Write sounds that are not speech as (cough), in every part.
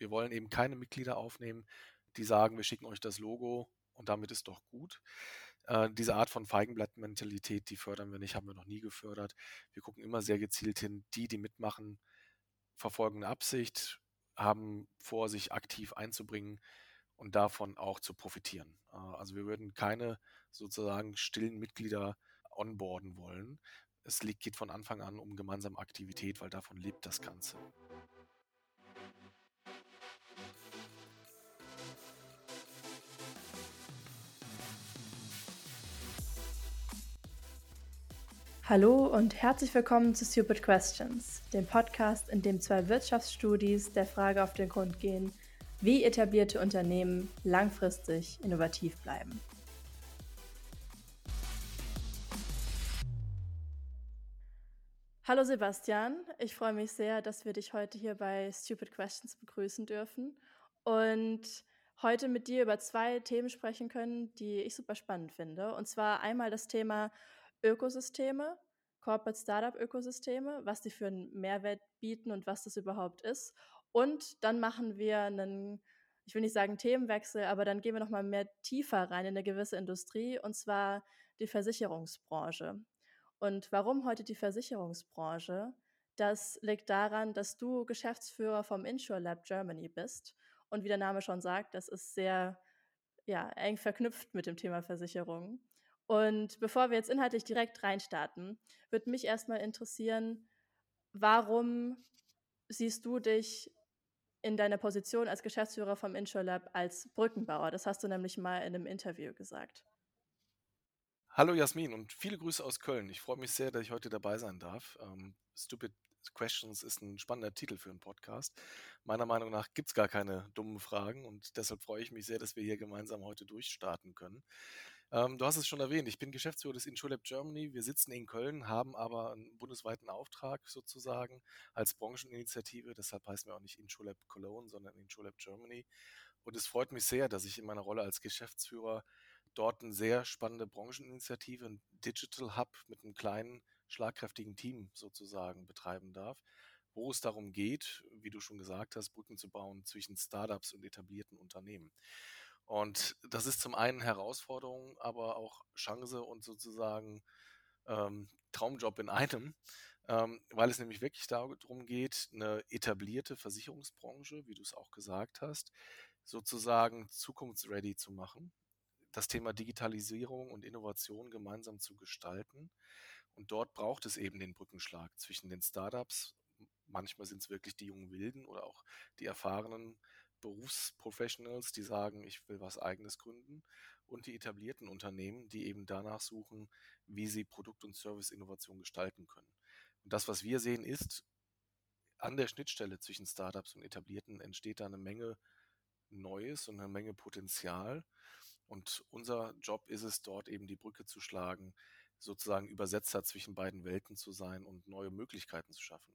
Wir wollen eben keine Mitglieder aufnehmen, die sagen, wir schicken euch das Logo und damit ist doch gut. Äh, diese Art von Feigenblatt-Mentalität, die fördern wir nicht, haben wir noch nie gefördert. Wir gucken immer sehr gezielt hin, die, die mitmachen, verfolgen eine Absicht, haben vor, sich aktiv einzubringen und davon auch zu profitieren. Äh, also wir würden keine sozusagen stillen Mitglieder onboarden wollen. Es geht von Anfang an um gemeinsame Aktivität, weil davon lebt das Ganze. Hallo und herzlich willkommen zu Stupid Questions, dem Podcast, in dem zwei Wirtschaftsstudis der Frage auf den Grund gehen, wie etablierte Unternehmen langfristig innovativ bleiben. Hallo Sebastian, ich freue mich sehr, dass wir dich heute hier bei Stupid Questions begrüßen dürfen und heute mit dir über zwei Themen sprechen können, die ich super spannend finde. Und zwar einmal das Thema Ökosysteme, Corporate Startup Ökosysteme, was die für einen Mehrwert bieten und was das überhaupt ist. Und dann machen wir einen, ich will nicht sagen Themenwechsel, aber dann gehen wir nochmal mehr tiefer rein in eine gewisse Industrie und zwar die Versicherungsbranche. Und warum heute die Versicherungsbranche? Das liegt daran, dass du Geschäftsführer vom Insure Lab Germany bist. Und wie der Name schon sagt, das ist sehr ja, eng verknüpft mit dem Thema Versicherungen. Und bevor wir jetzt inhaltlich direkt reinstarten, würde mich erstmal interessieren, warum siehst du dich in deiner Position als Geschäftsführer vom InsurLab als Brückenbauer? Das hast du nämlich mal in einem Interview gesagt. Hallo Jasmin und viele Grüße aus Köln. Ich freue mich sehr, dass ich heute dabei sein darf. Ähm, Stupid Questions ist ein spannender Titel für einen Podcast. Meiner Meinung nach gibt es gar keine dummen Fragen und deshalb freue ich mich sehr, dass wir hier gemeinsam heute durchstarten können. Ähm, du hast es schon erwähnt, ich bin Geschäftsführer des InsurLab Germany. Wir sitzen in Köln, haben aber einen bundesweiten Auftrag sozusagen als Brancheninitiative. Deshalb heißen wir auch nicht InsurLab Cologne, sondern InsurLab Germany. Und es freut mich sehr, dass ich in meiner Rolle als Geschäftsführer dort eine sehr spannende Brancheninitiative, ein Digital Hub mit einem kleinen, schlagkräftigen Team sozusagen betreiben darf, wo es darum geht, wie du schon gesagt hast, Brücken zu bauen zwischen Startups und etablierten Unternehmen. Und das ist zum einen Herausforderung, aber auch Chance und sozusagen ähm, Traumjob in einem, (laughs) ähm, weil es nämlich wirklich darum geht, eine etablierte Versicherungsbranche, wie du es auch gesagt hast, sozusagen zukunftsready zu machen, das Thema Digitalisierung und Innovation gemeinsam zu gestalten. Und dort braucht es eben den Brückenschlag zwischen den Startups, manchmal sind es wirklich die jungen Wilden oder auch die erfahrenen Berufsprofessionals, die sagen, ich will was eigenes gründen und die etablierten Unternehmen, die eben danach suchen, wie sie Produkt- und Serviceinnovation gestalten können. Und das, was wir sehen, ist, an der Schnittstelle zwischen Startups und Etablierten entsteht da eine Menge Neues und eine Menge Potenzial. Und unser Job ist es, dort eben die Brücke zu schlagen, sozusagen Übersetzer zwischen beiden Welten zu sein und neue Möglichkeiten zu schaffen.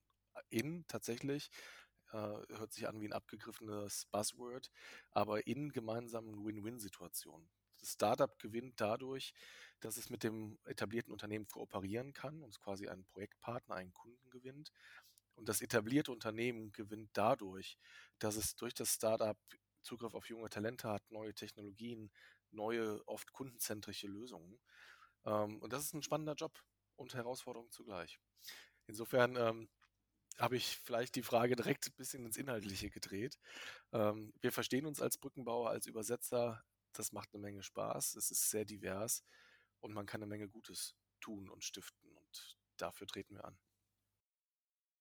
In tatsächlich äh, hört sich an wie ein abgegriffenes Buzzword, aber in gemeinsamen Win-Win-Situationen. Das Startup gewinnt dadurch, dass es mit dem etablierten Unternehmen kooperieren kann und quasi einen Projektpartner, einen Kunden gewinnt. Und das etablierte Unternehmen gewinnt dadurch, dass es durch das Startup Zugriff auf junge Talente hat, neue Technologien, neue, oft kundenzentrische Lösungen. Ähm, und das ist ein spannender Job und Herausforderung zugleich. Insofern ähm, habe ich vielleicht die Frage direkt ein bisschen ins Inhaltliche gedreht. Ähm, wir verstehen uns als Brückenbauer, als Übersetzer. Das macht eine Menge Spaß. Es ist sehr divers und man kann eine Menge Gutes tun und stiften. Und dafür treten wir an.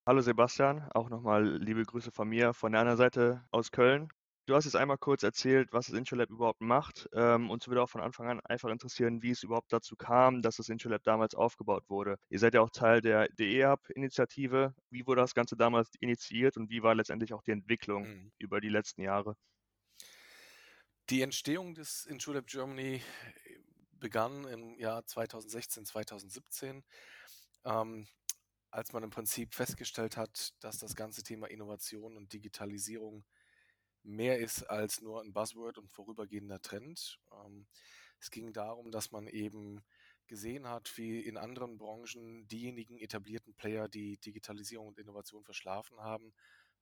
Hallo Sebastian, auch nochmal liebe Grüße von mir von der anderen Seite aus Köln. Du hast jetzt einmal kurz erzählt, was das InsurLab überhaupt macht. Ähm, uns würde auch von Anfang an einfach interessieren, wie es überhaupt dazu kam, dass das InsurLab damals aufgebaut wurde. Ihr seid ja auch Teil der DE-Hub-Initiative. Wie wurde das Ganze damals initiiert und wie war letztendlich auch die Entwicklung mhm. über die letzten Jahre? Die Entstehung des InsurLab Germany begann im Jahr 2016, 2017. Ähm, als man im Prinzip festgestellt hat, dass das ganze Thema Innovation und Digitalisierung mehr ist als nur ein Buzzword und vorübergehender Trend. Ähm, es ging darum, dass man eben gesehen hat, wie in anderen Branchen diejenigen etablierten Player, die Digitalisierung und Innovation verschlafen haben,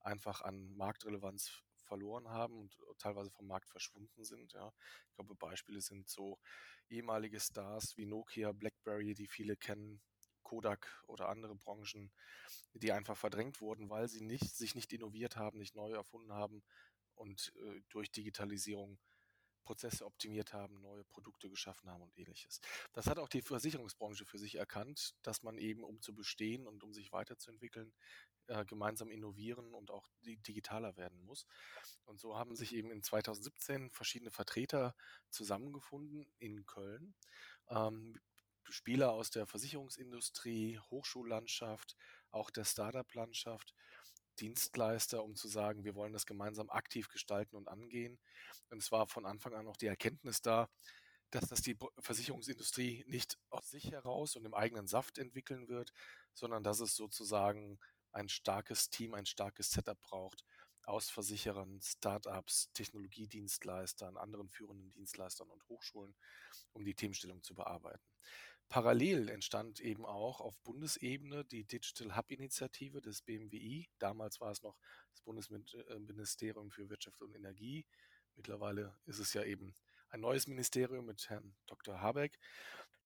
einfach an Marktrelevanz verloren haben und teilweise vom Markt verschwunden sind. Ja. Ich glaube, Beispiele sind so ehemalige Stars wie Nokia, BlackBerry, die viele kennen, Kodak oder andere Branchen, die einfach verdrängt wurden, weil sie nicht, sich nicht innoviert haben, nicht neu erfunden haben und äh, durch Digitalisierung Prozesse optimiert haben, neue Produkte geschaffen haben und ähnliches. Das hat auch die Versicherungsbranche für sich erkannt, dass man eben, um zu bestehen und um sich weiterzuentwickeln, äh, gemeinsam innovieren und auch digitaler werden muss. Und so haben sich eben in 2017 verschiedene Vertreter zusammengefunden in Köln. Ähm, Spieler aus der Versicherungsindustrie, Hochschullandschaft, auch der Startup-Landschaft, Dienstleister, um zu sagen, wir wollen das gemeinsam aktiv gestalten und angehen. Und es war von Anfang an auch die Erkenntnis da, dass das die Versicherungsindustrie nicht aus sich heraus und im eigenen Saft entwickeln wird, sondern dass es sozusagen ein starkes Team, ein starkes Setup braucht aus Versicherern, Startups, Technologiedienstleistern, anderen führenden Dienstleistern und Hochschulen, um die Themenstellung zu bearbeiten. Parallel entstand eben auch auf Bundesebene die Digital Hub Initiative des BMWI. Damals war es noch das Bundesministerium für Wirtschaft und Energie. Mittlerweile ist es ja eben ein neues Ministerium mit Herrn Dr. Habeck.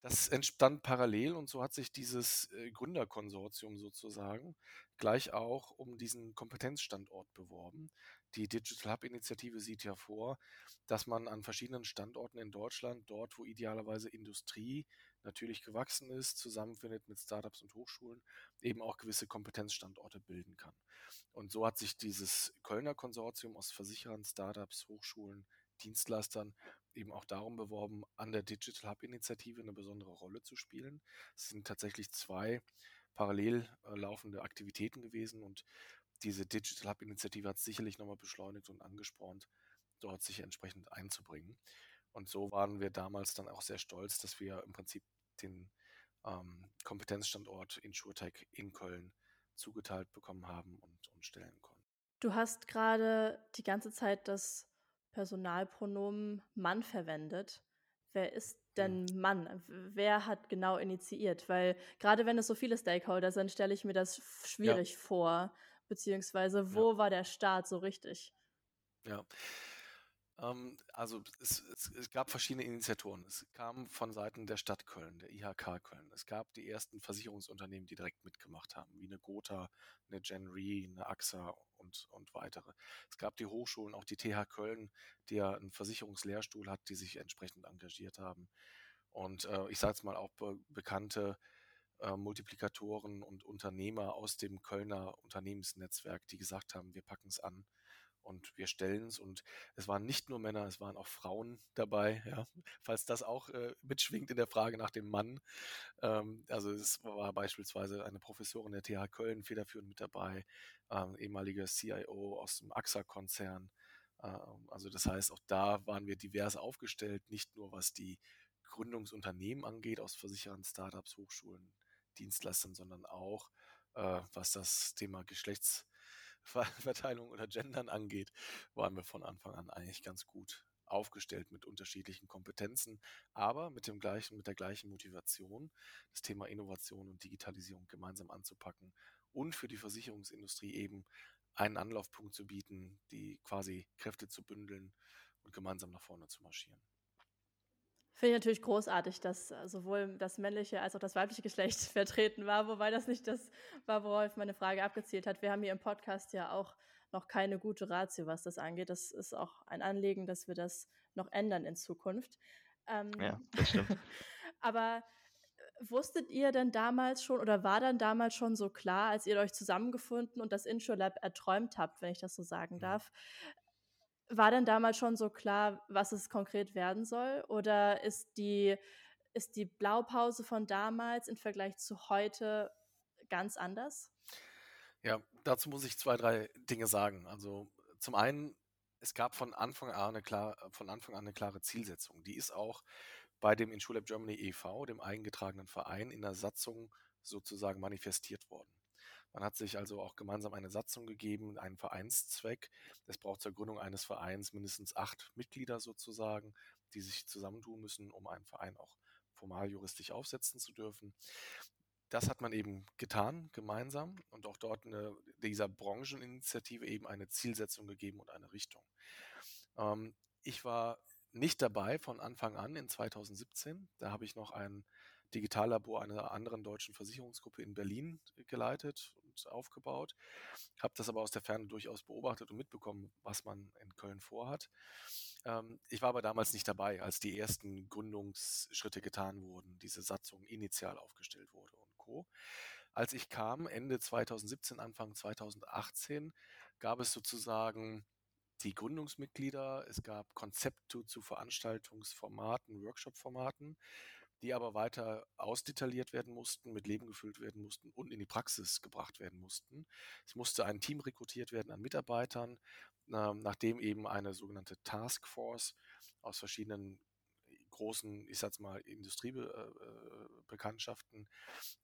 Das entstand parallel und so hat sich dieses äh, Gründerkonsortium sozusagen gleich auch um diesen Kompetenzstandort beworben. Die Digital Hub Initiative sieht ja vor, dass man an verschiedenen Standorten in Deutschland, dort wo idealerweise Industrie natürlich gewachsen ist, zusammenfindet mit Startups und Hochschulen, eben auch gewisse Kompetenzstandorte bilden kann. Und so hat sich dieses Kölner Konsortium aus Versicherern, Startups, Hochschulen, Dienstleistern eben auch darum beworben, an der Digital Hub Initiative eine besondere Rolle zu spielen. Es sind tatsächlich zwei parallel äh, laufende Aktivitäten gewesen und diese Digital Hub Initiative hat sicherlich nochmal beschleunigt und angespornt, dort sich entsprechend einzubringen. Und so waren wir damals dann auch sehr stolz, dass wir im Prinzip den ähm, Kompetenzstandort InsurTech in Köln zugeteilt bekommen haben und, und stellen konnten. Du hast gerade die ganze Zeit das Personalpronomen Mann verwendet. Wer ist denn hm. Mann? Wer hat genau initiiert? Weil gerade wenn es so viele Stakeholder sind, stelle ich mir das schwierig ja. vor. Beziehungsweise, wo ja. war der Start so richtig? Ja. Ähm, also es, es, es, gab verschiedene Initiatoren. Es kam von Seiten der Stadt Köln, der IHK Köln. Es gab die ersten Versicherungsunternehmen, die direkt mitgemacht haben, wie eine Gotha, eine Gen Re, eine AXA und, und weitere. Es gab die Hochschulen, auch die TH Köln, die ja einen Versicherungslehrstuhl hat, die sich entsprechend engagiert haben. Und äh, ich sage jetzt mal auch be bekannte äh, Multiplikatoren und Unternehmer aus dem Kölner Unternehmensnetzwerk, die gesagt haben, wir packen es an und wir stellen es und es waren nicht nur Männer, es waren auch Frauen dabei, ja, falls das auch äh, mitschwingt in der Frage nach dem Mann. Ähm, also es war beispielsweise eine Professorin der TH Köln federführend mit dabei, ähm, ehemalige CIO aus dem AXA-Konzern. Ähm, also das heißt, auch da waren wir divers aufgestellt, nicht nur was die Gründungsunternehmen angeht, aus Versicherern, Startups, Hochschulen, Dienstleistern, sondern auch äh, was das Thema Geschlechts (laughs) Verteilung oder Gendern angeht, waren wir von Anfang an eigentlich ganz gut aufgestellt mit unterschiedlichen Kompetenzen, aber mit dem gleichen, mit der gleichen Motivation, das Thema Innovation und Digitalisierung gemeinsam anzupacken und für die Versicherungsindustrie eben einen Anlaufpunkt zu bieten, die quasi Kräfte zu bündeln und gemeinsam nach vorne zu marschieren. Finde ich natürlich großartig, dass äh, sowohl das männliche als auch das weibliche Geschlecht (laughs) vertreten war, wobei das nicht das war, worauf meine Frage abgezielt hat. Wir haben hier im Podcast ja auch noch keine gute Ratio, was das angeht. Das ist auch ein Anliegen, dass wir das noch ändern in Zukunft. Ähm, ja, das stimmt. (laughs) aber äh, wusstet ihr denn damals schon oder war dann damals schon so klar, als ihr euch zusammengefunden und das Intro Lab erträumt habt, wenn ich das so sagen mhm. darf, war denn damals schon so klar, was es konkret werden soll? Oder ist die, ist die Blaupause von damals im Vergleich zu heute ganz anders? Ja, dazu muss ich zwei, drei Dinge sagen. Also zum einen, es gab von Anfang an eine, klar, von Anfang an eine klare Zielsetzung. Die ist auch bei dem InsurLab Germany e.V., dem eingetragenen Verein, in der Satzung sozusagen manifestiert worden. Man hat sich also auch gemeinsam eine Satzung gegeben, einen Vereinszweck. Es braucht zur Gründung eines Vereins mindestens acht Mitglieder sozusagen, die sich zusammentun müssen, um einen Verein auch formal juristisch aufsetzen zu dürfen. das hat man eben getan, gemeinsam und auch dort eine, dieser Brancheninitiative eben eine Zielsetzung gegeben und eine Richtung. Ähm, ich war nicht dabei von Anfang an in 2017. Da habe ich noch ein Digitallabor einer anderen deutschen Versicherungsgruppe in Berlin geleitet und aufgebaut. Habe das aber aus der Ferne durchaus beobachtet und mitbekommen, was man in Köln vorhat. Ähm, ich war aber damals nicht dabei, als die ersten Gründungsschritte getan wurden, diese Satzung initial aufgestellt wurde und Co. Als ich kam, Ende 2017, Anfang 2018, gab es sozusagen die Gründungsmitglieder, es gab Konzepte zu Veranstaltungsformaten, Workshop-Formaten die aber weiter ausdetailliert werden mussten, mit Leben gefüllt werden mussten und in die Praxis gebracht werden mussten. Es musste ein Team rekrutiert werden an Mitarbeitern, ähm, nachdem eben eine sogenannte Taskforce aus verschiedenen großen, ich sag's mal, Industriebekanntschaften äh,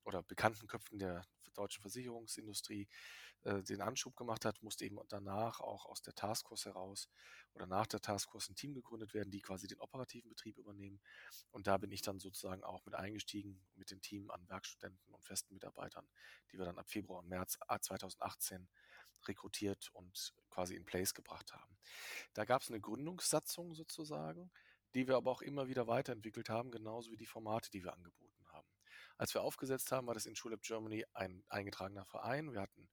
oder bekannten Köpfen der deutschen Versicherungsindustrie äh, den Anschub gemacht hat, musste eben danach auch aus der Taskforce heraus oder nach der Taskforce ein Team gegründet werden, die quasi den operativen Betrieb übernehmen. Und da bin ich dann sozusagen auch mit eingestiegen mit dem Team an Werkstudenten und festen Mitarbeitern, die wir dann ab Februar und März 2018 rekrutiert und quasi in place gebracht haben. Da gab es eine Gründungssatzung sozusagen, die wir aber auch immer wieder weiterentwickelt haben, genauso wie die Formate, die wir angeboten haben. Als wir aufgesetzt haben, war das in Schulab Germany ein eingetragener Verein. Wir hatten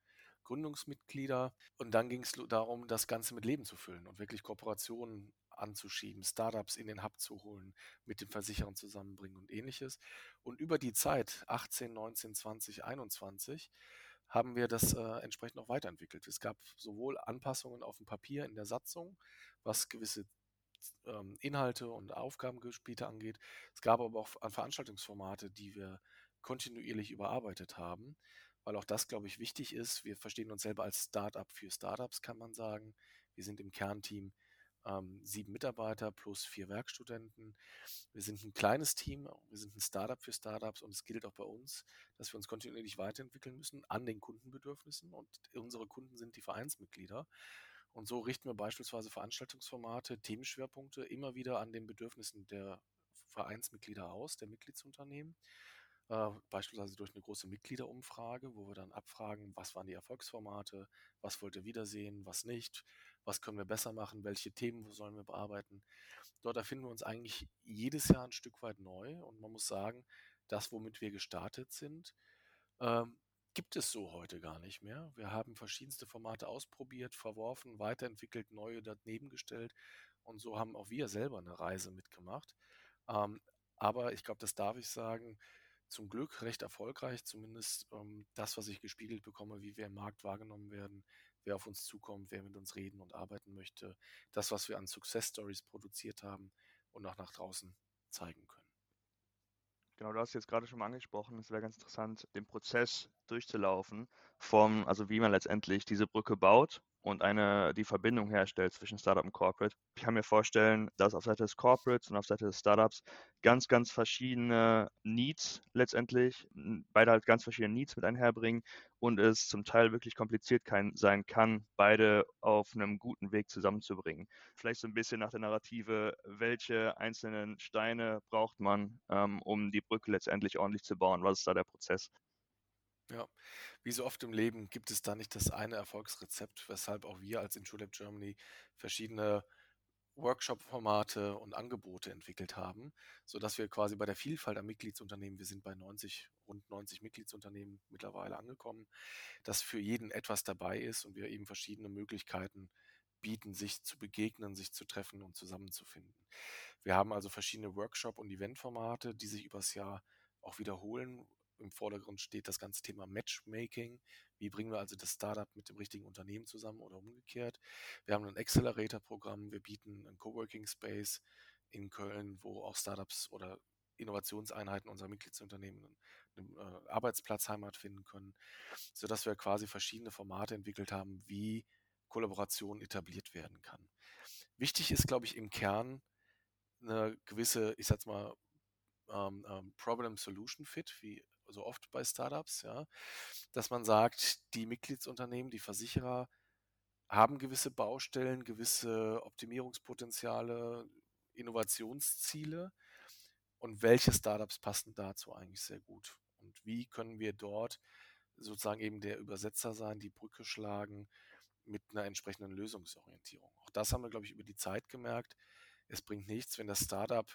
Gründungsmitglieder. Und dann ging es darum, das Ganze mit Leben zu füllen und wirklich Kooperationen anzuschieben, Startups in den Hub zu holen, mit den Versicherern zusammenbringen und ähnliches. Und über die Zeit 18, 19, 20, 21 haben wir das äh, entsprechend auch weiterentwickelt. Es gab sowohl Anpassungen auf dem Papier in der Satzung, was gewisse ähm, Inhalte und Aufgabengebiete angeht. Es gab aber auch Veranstaltungsformate, die wir kontinuierlich überarbeitet haben weil auch das, glaube ich, wichtig ist. Wir verstehen uns selber als Startup für Startups, kann man sagen. Wir sind im Kernteam ähm, sieben Mitarbeiter plus vier Werkstudenten. Wir sind ein kleines Team, wir sind ein Startup für Startups und es gilt auch bei uns, dass wir uns kontinuierlich weiterentwickeln müssen an den Kundenbedürfnissen und unsere Kunden sind die Vereinsmitglieder. Und so richten wir beispielsweise Veranstaltungsformate, Themenschwerpunkte immer wieder an den Bedürfnissen der Vereinsmitglieder aus, der Mitgliedsunternehmen äh, beispielsweise durch eine große Mitgliederumfrage, wo wir dann abfragen, was waren die Erfolgsformate, was wollt ihr wiedersehen, was nicht, was können wir besser machen, welche Themen sollen wir bearbeiten. Dort erfinden wir uns eigentlich jedes Jahr ein Stück weit neu und man muss sagen, das, womit wir gestartet sind, ähm, gibt es so heute gar nicht mehr. Wir haben verschiedenste Formate ausprobiert, verworfen, weiterentwickelt, neue daneben gestellt und so haben auch wir selber eine Reise mitgemacht. Ähm, aber ich glaube, das darf ich sagen, zum Glück recht erfolgreich, zumindest ähm, das, was ich gespiegelt bekomme, wie wir im Markt wahrgenommen werden, wer auf uns zukommt, wer mit uns reden und arbeiten möchte, das, was wir an Success Stories produziert haben und auch nach draußen zeigen können. Genau, du hast jetzt gerade schon mal angesprochen, es wäre ganz interessant, den Prozess durchzulaufen, vom, also wie man letztendlich diese Brücke baut und eine, die Verbindung herstellt zwischen Startup und Corporate. Ich kann mir vorstellen, dass auf Seite des Corporates und auf Seite des Startups ganz, ganz verschiedene Needs letztendlich, beide halt ganz verschiedene Needs mit einherbringen und es zum Teil wirklich kompliziert kann, sein kann, beide auf einem guten Weg zusammenzubringen. Vielleicht so ein bisschen nach der Narrative, welche einzelnen Steine braucht man, ähm, um die Brücke letztendlich ordentlich zu bauen? Was ist da der Prozess? Ja, wie so oft im Leben gibt es da nicht das eine Erfolgsrezept, weshalb auch wir als InsurLab Germany verschiedene Workshop-Formate und Angebote entwickelt haben, sodass wir quasi bei der Vielfalt an Mitgliedsunternehmen, wir sind bei 90, rund 90 Mitgliedsunternehmen mittlerweile angekommen, dass für jeden etwas dabei ist und wir eben verschiedene Möglichkeiten bieten, sich zu begegnen, sich zu treffen und zusammenzufinden. Wir haben also verschiedene Workshop- und Eventformate, die sich übers Jahr auch wiederholen, im Vordergrund steht das ganze Thema Matchmaking. Wie bringen wir also das Startup mit dem richtigen Unternehmen zusammen oder umgekehrt? Wir haben ein Accelerator-Programm, wir bieten einen Coworking Space in Köln, wo auch Startups oder Innovationseinheiten unserer Mitgliedsunternehmen einen äh, Arbeitsplatzheimat finden können, sodass wir quasi verschiedene Formate entwickelt haben, wie Kollaboration etabliert werden kann. Wichtig ist, glaube ich, im Kern eine gewisse, ich sag's mal, ähm, ähm, Problem-Solution-Fit, wie so oft bei Startups, ja, dass man sagt, die Mitgliedsunternehmen, die Versicherer haben gewisse Baustellen, gewisse Optimierungspotenziale, Innovationsziele und welche Startups passen dazu eigentlich sehr gut. Und wie können wir dort sozusagen eben der Übersetzer sein, die Brücke schlagen mit einer entsprechenden Lösungsorientierung. Auch das haben wir, glaube ich, über die Zeit gemerkt. Es bringt nichts, wenn das Startup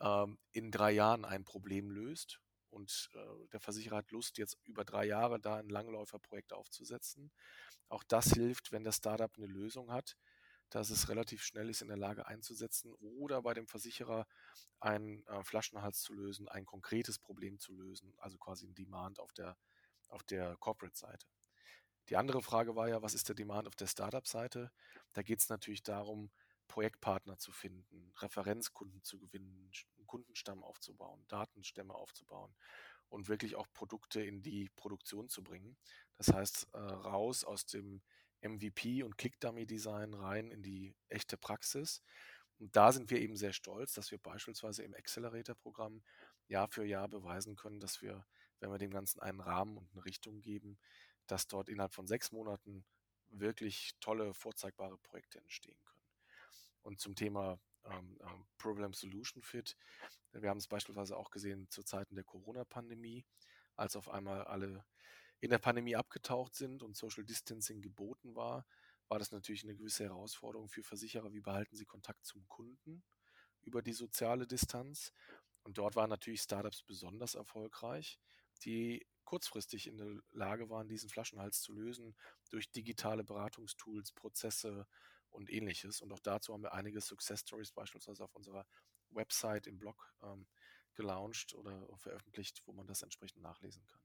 ähm, in drei Jahren ein Problem löst und äh, der Versicherer hat Lust, jetzt über drei Jahre da ein Langläuferprojekt aufzusetzen. Auch das hilft, wenn das Startup eine Lösung hat, dass es relativ schnell ist, in der Lage einzusetzen oder bei dem Versicherer einen äh, Flaschenhals zu lösen, ein konkretes Problem zu lösen, also quasi ein Demand auf der, auf der Corporate-Seite. Die andere Frage war ja, was ist der Demand auf der Startup-Seite? Da geht es natürlich darum, Projektpartner zu finden, Referenzkunden zu gewinnen, Kundenstamm aufzubauen, Datenstämme aufzubauen und wirklich auch Produkte in die Produktion zu bringen. Das heißt, äh, raus aus dem MVP und Click-Dummy-Design rein in die echte Praxis. Und da sind wir eben sehr stolz, dass wir beispielsweise im Accelerator-Programm Jahr für Jahr beweisen können, dass wir, wenn wir dem Ganzen einen Rahmen und eine Richtung geben, dass dort innerhalb von sechs Monaten wirklich tolle, vorzeigbare Projekte entstehen können. Und zum Thema ähm, ähm, Problem Solution Fit, wir haben es beispielsweise auch gesehen zu Zeiten der Corona-Pandemie, als auf einmal alle in der Pandemie abgetaucht sind und Social Distancing geboten war, war das natürlich eine gewisse Herausforderung für Versicherer. Wie behalten sie Kontakt zum Kunden über die soziale Distanz? Und dort waren natürlich Startups besonders erfolgreich, die kurzfristig in der Lage waren, diesen Flaschenhals zu lösen durch digitale Beratungstools, Prozesse und ähnliches. Und auch dazu haben wir einige Success Stories beispielsweise auf unserer Website im Blog ähm, gelauncht oder veröffentlicht, wo man das entsprechend nachlesen kann.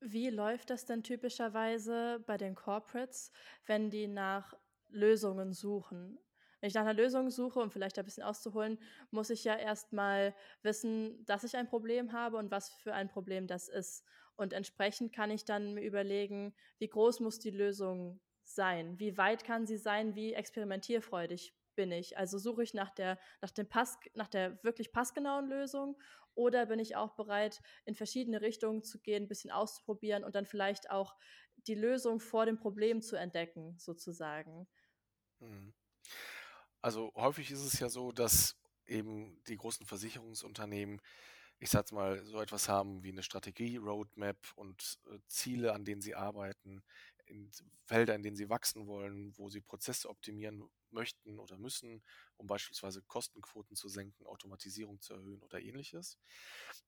Wie läuft das denn typischerweise bei den Corporates, wenn die nach Lösungen suchen? Wenn ich nach einer Lösung suche, um vielleicht ein bisschen auszuholen, muss ich ja erstmal wissen, dass ich ein Problem habe und was für ein Problem das ist. Und entsprechend kann ich dann mir überlegen, wie groß muss die Lösung sein? Wie weit kann sie sein? Wie experimentierfreudig bin ich? Also suche ich nach der, nach dem Pass, nach der wirklich passgenauen Lösung oder bin ich auch bereit, in verschiedene Richtungen zu gehen, ein bisschen auszuprobieren und dann vielleicht auch die Lösung vor dem Problem zu entdecken, sozusagen? Mhm. Also häufig ist es ja so, dass eben die großen Versicherungsunternehmen, ich sag's mal, so etwas haben wie eine Strategie, Roadmap und äh, Ziele, an denen sie arbeiten, in Felder, in denen sie wachsen wollen, wo sie Prozesse optimieren möchten oder müssen, um beispielsweise Kostenquoten zu senken, Automatisierung zu erhöhen oder ähnliches.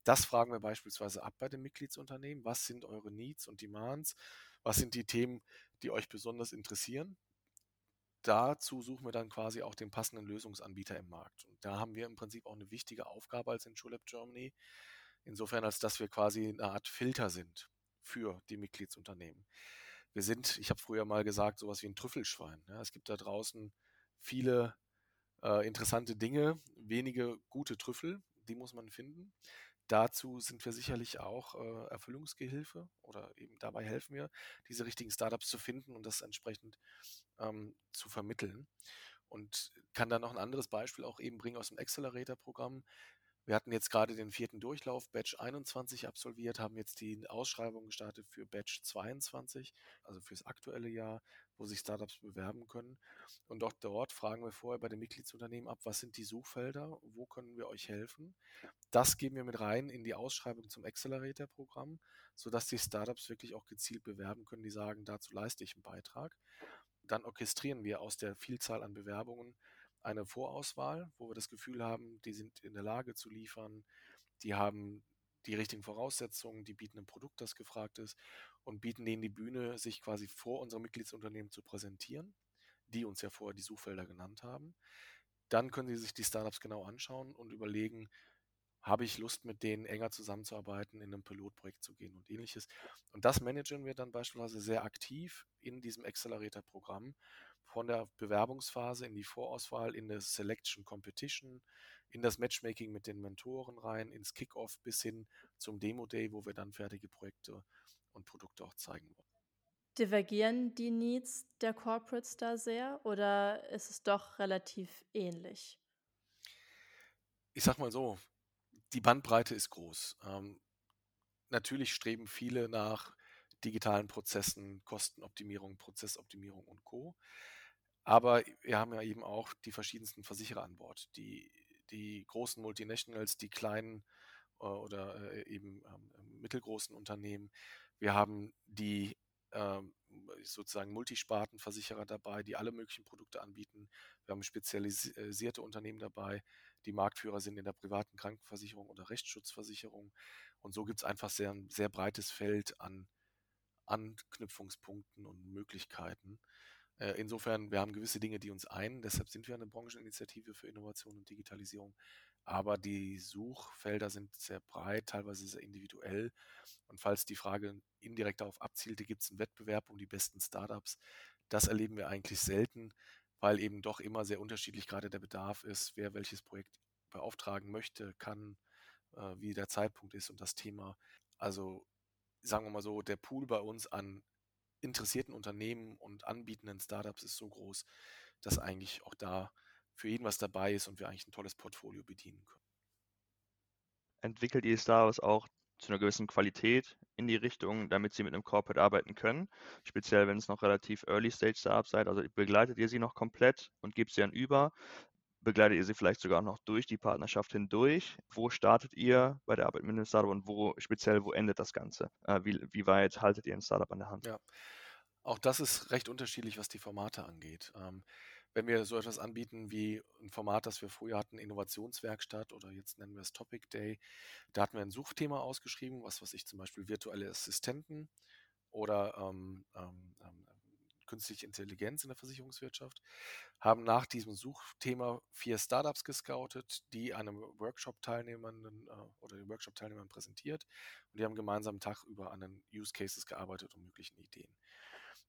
Das fragen wir beispielsweise ab bei den Mitgliedsunternehmen. Was sind eure Needs und Demands? Was sind die Themen, die euch besonders interessieren? Dazu suchen wir dann quasi auch den passenden Lösungsanbieter im Markt. Und da haben wir im Prinzip auch eine wichtige Aufgabe als InsurLab Germany, insofern als dass wir quasi eine Art Filter sind für die Mitgliedsunternehmen. Wir sind, ich habe früher mal gesagt, sowas wie ein Trüffelschwein. Ja, es gibt da draußen viele äh, interessante Dinge, wenige gute Trüffel, die muss man finden. Dazu sind wir sicherlich auch äh, Erfüllungsgehilfe oder eben dabei helfen wir, diese richtigen Startups zu finden und das entsprechend ähm, zu vermitteln. Und kann dann noch ein anderes Beispiel auch eben bringen aus dem Accelerator-Programm. Wir hatten jetzt gerade den vierten Durchlauf, Batch 21 absolviert, haben jetzt die Ausschreibung gestartet für Batch 22, also fürs aktuelle Jahr, wo sich Startups bewerben können. Und auch dort fragen wir vorher bei den Mitgliedsunternehmen ab, was sind die Suchfelder, wo können wir euch helfen. Das geben wir mit rein in die Ausschreibung zum Accelerator-Programm, sodass die Startups wirklich auch gezielt bewerben können, die sagen, dazu leiste ich einen Beitrag. Dann orchestrieren wir aus der Vielzahl an Bewerbungen eine Vorauswahl, wo wir das Gefühl haben, die sind in der Lage zu liefern, die haben die richtigen Voraussetzungen, die bieten ein Produkt, das gefragt ist und bieten denen die Bühne, sich quasi vor unserem Mitgliedsunternehmen zu präsentieren, die uns ja vorher die Suchfelder genannt haben. Dann können sie sich die Startups genau anschauen und überlegen, habe ich Lust, mit denen enger zusammenzuarbeiten, in einem Pilotprojekt zu gehen und ähnliches. Und das managen wir dann beispielsweise sehr aktiv in diesem Accelerator-Programm von der Bewerbungsphase in die Vorauswahl, in das Selection Competition, in das Matchmaking mit den Mentoren rein, ins Kickoff bis hin zum Demo Day, wo wir dann fertige Projekte und Produkte auch zeigen wollen. Divergieren die Needs der Corporates da sehr oder ist es doch relativ ähnlich? Ich sag mal so, die Bandbreite ist groß. Ähm, natürlich streben viele nach digitalen Prozessen, Kostenoptimierung, Prozessoptimierung und Co. Aber wir haben ja eben auch die verschiedensten Versicherer an Bord. Die, die großen Multinationals, die kleinen äh, oder äh, eben ähm, mittelgroßen Unternehmen. Wir haben die ähm, sozusagen Multispartenversicherer dabei, die alle möglichen Produkte anbieten. Wir haben spezialisierte Unternehmen dabei, die Marktführer sind in der privaten Krankenversicherung oder Rechtsschutzversicherung. Und so gibt es einfach sehr, ein sehr breites Feld an Anknüpfungspunkten und Möglichkeiten. Äh, insofern, wir haben gewisse Dinge, die uns ein, deshalb sind wir eine Brancheninitiative für Innovation und Digitalisierung. Aber die Suchfelder sind sehr breit, teilweise sehr individuell. Und falls die Frage indirekt darauf abzielte, gibt es einen Wettbewerb um die besten Startups, das erleben wir eigentlich selten, weil eben doch immer sehr unterschiedlich gerade der Bedarf ist, wer welches Projekt beauftragen möchte, kann, äh, wie der Zeitpunkt ist und das Thema. Also sagen wir mal so, der Pool bei uns an interessierten Unternehmen und anbietenden Startups ist so groß, dass eigentlich auch da für jeden was dabei ist und wir eigentlich ein tolles Portfolio bedienen können. Entwickelt ihr Startups auch zu einer gewissen Qualität in die Richtung, damit sie mit einem Corporate arbeiten können? Speziell, wenn es noch relativ Early Stage Startups seid, also begleitet ihr sie noch komplett und gebt sie dann über? Begleitet ihr sie vielleicht sogar noch durch die Partnerschaft hindurch? Wo startet ihr bei der Arbeit mit einem Startup und wo speziell, wo endet das Ganze? Äh, wie, wie weit haltet ihr ein Startup an der Hand? Ja, auch das ist recht unterschiedlich, was die Formate angeht. Ähm, wenn wir so etwas anbieten wie ein Format, das wir früher hatten, Innovationswerkstatt oder jetzt nennen wir es Topic Day, da hatten wir ein Suchthema ausgeschrieben, was weiß ich, zum Beispiel virtuelle Assistenten oder ähm, ähm, künstliche Intelligenz in der Versicherungswirtschaft, haben nach diesem Suchthema vier Startups gescoutet, die einem Workshop-Teilnehmern äh, oder den Workshop-Teilnehmern präsentiert und die haben gemeinsam einen Tag über an den Use Cases gearbeitet und möglichen Ideen.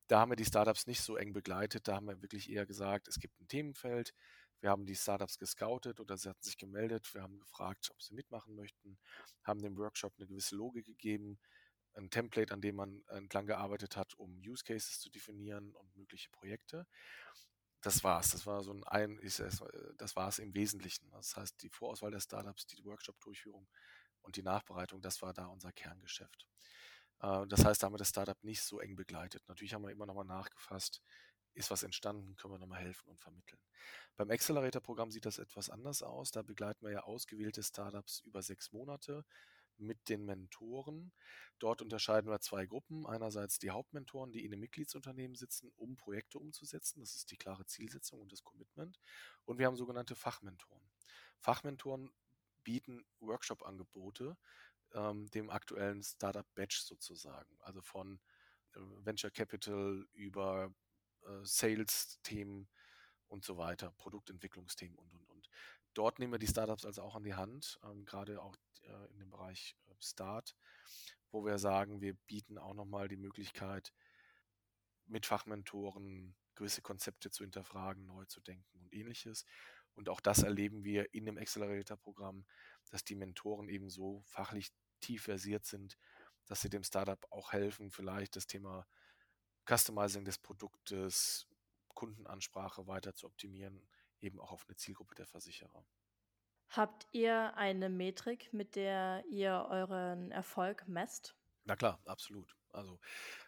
Da haben wir die Startups nicht so eng begleitet. Da haben wir wirklich eher gesagt, es gibt ein Themenfeld. Wir haben die Startups gescoutet oder sie hatten sich gemeldet. Wir haben gefragt, ob sie mitmachen möchten, haben dem Workshop eine gewisse Logik gegeben, ein Template, an dem man entlang gearbeitet hat, um Use Cases zu definieren und mögliche Projekte. Das war's. Das war so ein, ein das war es im Wesentlichen. Das heißt, die Vorauswahl der Startups, die Workshop-Durchführung und die Nachbereitung, das war da unser Kerngeschäft. Äh, das heißt, da haben wir das Startup nicht so eng begleitet. Natürlich haben wir immer nochmal nachgefasst, ist was entstanden, können wir nochmal helfen und vermitteln. Beim Accelerator-Programm sieht das etwas anders aus. Da begleiten wir ja ausgewählte Startups über sechs Monate mit den Mentoren. Dort unterscheiden wir zwei Gruppen. Einerseits die Hauptmentoren, die in einem Mitgliedsunternehmen sitzen, um Projekte umzusetzen. Das ist die klare Zielsetzung und das Commitment. Und wir haben sogenannte Fachmentoren. Fachmentoren bieten Workshop-Angebote, ähm, dem aktuellen Startup Batch sozusagen. Also von äh, Venture Capital über äh, Sales-Themen und so weiter, Produktentwicklungsthemen und, und, und. Dort nehmen wir die Startups also auch an die Hand, ähm, gerade auch äh, in dem Bereich äh, Start, wo wir sagen, wir bieten auch nochmal die Möglichkeit, mit Fachmentoren gewisse Konzepte zu hinterfragen, neu zu denken und ähnliches. Und auch das erleben wir in dem Accelerator-Programm, dass die Mentoren eben so fachlich tief versiert sind, dass sie dem Startup auch helfen, vielleicht das Thema Customizing des Produktes, Kundenansprache weiter zu optimieren, eben auch auf eine Zielgruppe der Versicherer. Habt ihr eine Metrik, mit der ihr euren Erfolg messt? Na klar, absolut. Also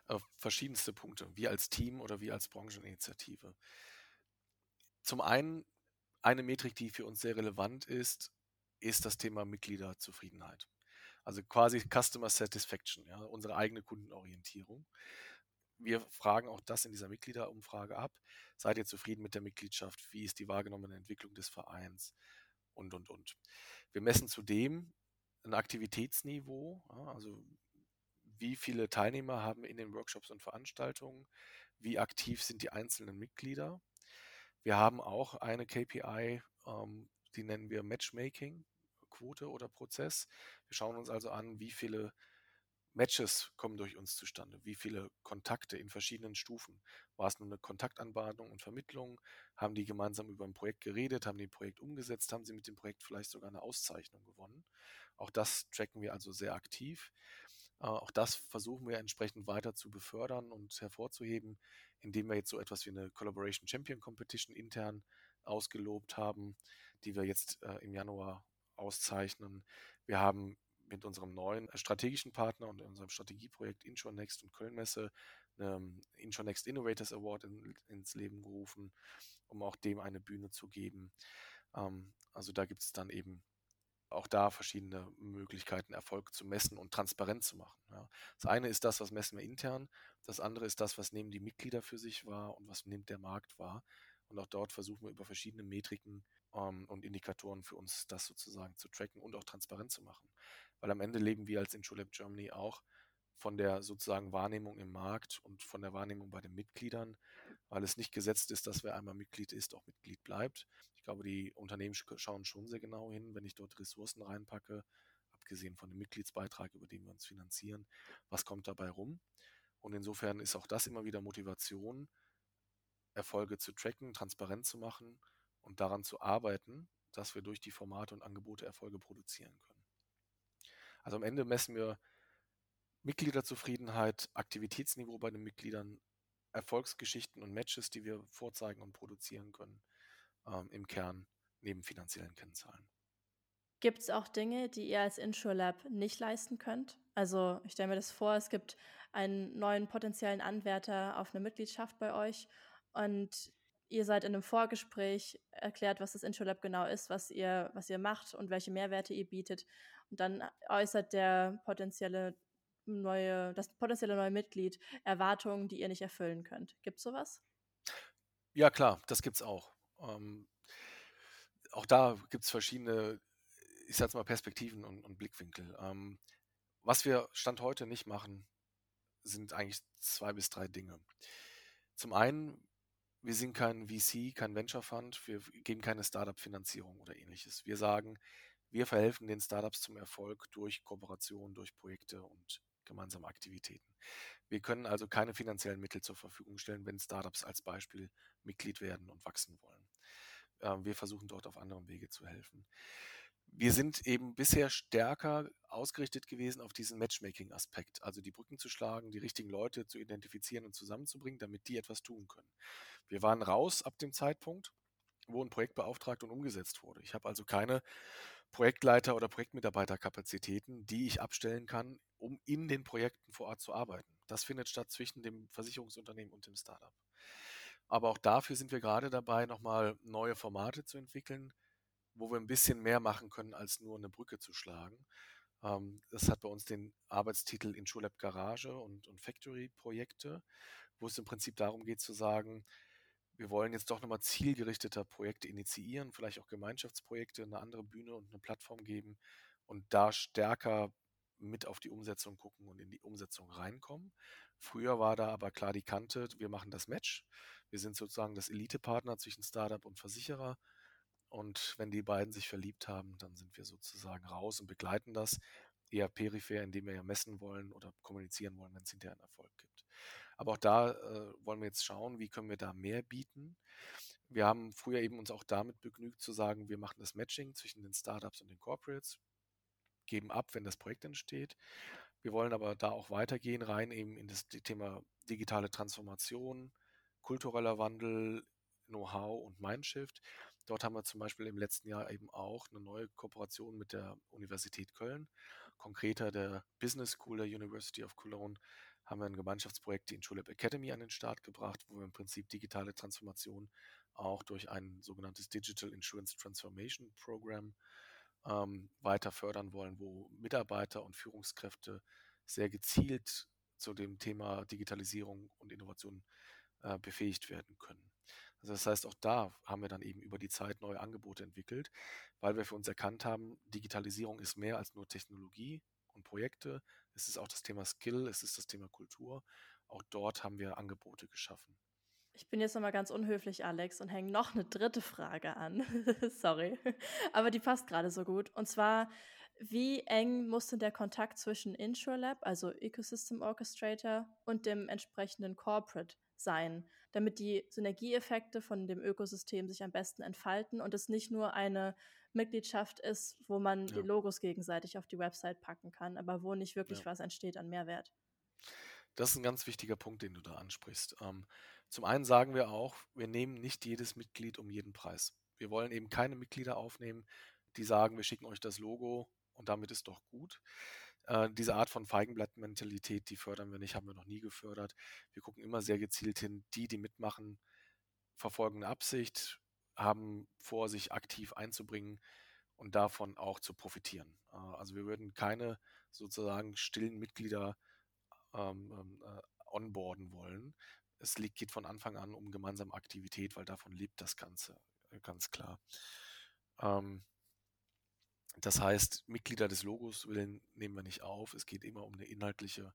äh, verschiedenste Punkte, wie als Team oder wie als Brancheninitiative. Zum einen eine Metrik, die für uns sehr relevant ist, ist das Thema Mitgliederzufriedenheit. Also quasi Customer Satisfaction, ja, unsere eigene Kundenorientierung. Wir fragen auch das in dieser Mitgliederumfrage ab. Seid ihr zufrieden mit der Mitgliedschaft? Wie ist die wahrgenommene Entwicklung des Vereins? Und, und, und. Wir messen zudem ein Aktivitätsniveau, also wie viele Teilnehmer haben in den Workshops und Veranstaltungen, wie aktiv sind die einzelnen Mitglieder. Wir haben auch eine KPI, ähm, die nennen wir Matchmaking, Quote oder Prozess. Wir schauen uns also an, wie viele Matches kommen durch uns zustande, wie viele Kontakte in verschiedenen Stufen. War es nur eine Kontaktanbahnung und Vermittlung? Haben die gemeinsam über ein Projekt geredet, haben die ein Projekt umgesetzt, haben sie mit dem Projekt vielleicht sogar eine Auszeichnung gewonnen? Auch das tracken wir also sehr aktiv. Äh, auch das versuchen wir entsprechend weiter zu befördern und hervorzuheben, indem wir jetzt so etwas wie eine Collaboration Champion Competition intern ausgelobt haben, die wir jetzt äh, im Januar auszeichnen. Wir haben mit unserem neuen strategischen Partner und unserem Strategieprojekt InsurNext und Kölnmesse einen InsurNext Innovators Award in, ins Leben gerufen, um auch dem eine Bühne zu geben. Ähm, also da gibt es dann eben auch da verschiedene Möglichkeiten, Erfolg zu messen und transparent zu machen. Ja. Das eine ist das, was messen wir intern, das andere ist das, was nehmen die Mitglieder für sich wahr und was nimmt der Markt wahr. Und auch dort versuchen wir über verschiedene Metriken ähm, und Indikatoren für uns das sozusagen zu tracken und auch transparent zu machen. Weil am Ende leben wir als InsurLab Germany auch von der sozusagen Wahrnehmung im Markt und von der Wahrnehmung bei den Mitgliedern, weil es nicht gesetzt ist, dass wer einmal Mitglied ist, auch Mitglied bleibt. Ich glaube, die Unternehmen schauen schon sehr genau hin, wenn ich dort Ressourcen reinpacke, abgesehen von dem Mitgliedsbeitrag, über den wir uns finanzieren, was kommt dabei rum. Und insofern ist auch das immer wieder Motivation, Erfolge zu tracken, transparent zu machen und daran zu arbeiten, dass wir durch die Formate und Angebote Erfolge produzieren können. Also am Ende messen wir Mitgliederzufriedenheit, Aktivitätsniveau bei den Mitgliedern, Erfolgsgeschichten und Matches, die wir vorzeigen und produzieren können, ähm, im Kern neben finanziellen Kennzahlen. Gibt es auch Dinge, die ihr als InsurLab nicht leisten könnt? Also ich stelle mir das vor, es gibt einen neuen potenziellen Anwärter auf eine Mitgliedschaft bei euch und ihr seid in einem Vorgespräch erklärt, was das InsurLab genau ist, was ihr, was ihr macht und welche Mehrwerte ihr bietet. Und dann äußert der potenzielle neue, das potenzielle neue Mitglied Erwartungen, die ihr nicht erfüllen könnt. Gibt es sowas? Ja, klar, das gibt es auch. Ähm, auch da gibt es verschiedene, ich sage mal, Perspektiven und, und Blickwinkel. Ähm, was wir Stand heute nicht machen, sind eigentlich zwei bis drei Dinge. Zum einen, wir sind kein VC, kein Venture Fund, wir geben keine Startup-Finanzierung oder ähnliches. Wir sagen, wir verhelfen den Startups zum Erfolg durch Kooperation, durch Projekte und gemeinsame Aktivitäten. Wir können also keine finanziellen Mittel zur Verfügung stellen, wenn Startups als Beispiel Mitglied werden und wachsen wollen. Ähm, wir versuchen dort auf anderem Wege zu helfen. Wir sind eben bisher stärker ausgerichtet gewesen auf diesen Matchmaking-Aspekt, also die Brücken zu schlagen, die richtigen Leute zu identifizieren und zusammenzubringen, damit die etwas tun können. Wir waren raus ab dem Zeitpunkt, wo ein Projekt beauftragt und umgesetzt wurde. Ich habe also keine Projektleiter- oder Projektmitarbeiterkapazitäten, die ich abstellen kann, um in den Projekten vor Ort zu arbeiten. Das findet statt zwischen dem Versicherungsunternehmen und dem Startup. Aber auch dafür sind wir gerade dabei, nochmal neue Formate zu entwickeln, wo wir ein bisschen mehr machen können, als nur eine Brücke zu schlagen. Ähm, das hat bei uns den Arbeitstitel InsurLab Garage und, und Factory-Projekte, wo es im Prinzip darum geht zu sagen, wir wollen jetzt doch nochmal zielgerichteter Projekte initiieren, vielleicht auch Gemeinschaftsprojekte, eine andere Bühne und eine Plattform geben und da stärker mit auf die Umsetzung gucken und in die Umsetzung reinkommen. Früher war da aber klar die Kante, wir machen das Match. Wir sind sozusagen das Elite-Partner zwischen Startup und Versicherer. Und wenn die beiden sich verliebt haben, dann sind wir sozusagen raus und begleiten das eher peripher, indem wir ja messen wollen oder kommunizieren wollen, wenn es hinterher einen Erfolg gibt. Aber auch da äh, wollen wir jetzt schauen, wie können wir da mehr bieten. Wir haben früher eben uns auch damit begnügt zu sagen, wir machen das Matching zwischen den Startups und den Corporates, geben ab, wenn das Projekt entsteht. Wir wollen aber da auch weitergehen, rein eben in das Thema digitale Transformation, kultureller Wandel, Know-how und Mindshift. Dort haben wir zum Beispiel im letzten Jahr eben auch eine neue Kooperation mit der Universität Köln, konkreter der Business School der University of Cologne, haben wir ein Gemeinschaftsprojekt, die InsurLab Academy, an den Start gebracht, wo wir im Prinzip digitale Transformation auch durch ein sogenanntes Digital Insurance Transformation Program ähm, weiter fördern wollen, wo Mitarbeiter und Führungskräfte sehr gezielt zu dem Thema Digitalisierung und Innovation äh, befähigt werden können. Also das heißt, auch da haben wir dann eben über die Zeit neue Angebote entwickelt, weil wir für uns erkannt haben, Digitalisierung ist mehr als nur Technologie und Projekte, es ist auch das Thema Skill, es ist das Thema Kultur. Auch dort haben wir Angebote geschaffen. Ich bin jetzt nochmal ganz unhöflich, Alex, und hänge noch eine dritte Frage an. (laughs) Sorry. Aber die passt gerade so gut. Und zwar, wie eng muss denn der Kontakt zwischen InsurLab, also Ecosystem Orchestrator, und dem entsprechenden Corporate sein, damit die Synergieeffekte von dem Ökosystem sich am besten entfalten und es nicht nur eine Mitgliedschaft ist, wo man ja. die Logos gegenseitig auf die Website packen kann, aber wo nicht wirklich ja. was entsteht an Mehrwert. Das ist ein ganz wichtiger Punkt, den du da ansprichst. Ähm, zum einen sagen wir auch, wir nehmen nicht jedes Mitglied um jeden Preis. Wir wollen eben keine Mitglieder aufnehmen, die sagen, wir schicken euch das Logo und damit ist doch gut. Äh, diese Art von Feigenblatt-Mentalität, die fördern wir nicht, haben wir noch nie gefördert. Wir gucken immer sehr gezielt hin, die, die mitmachen, verfolgen eine Absicht, haben vor, sich aktiv einzubringen und davon auch zu profitieren. Äh, also wir würden keine sozusagen stillen Mitglieder ähm, ähm, äh, onboarden wollen. Es geht von Anfang an um gemeinsame Aktivität, weil davon lebt das Ganze äh, ganz klar. Ähm, das heißt, Mitglieder des Logos nehmen wir nicht auf. Es geht immer um eine inhaltliche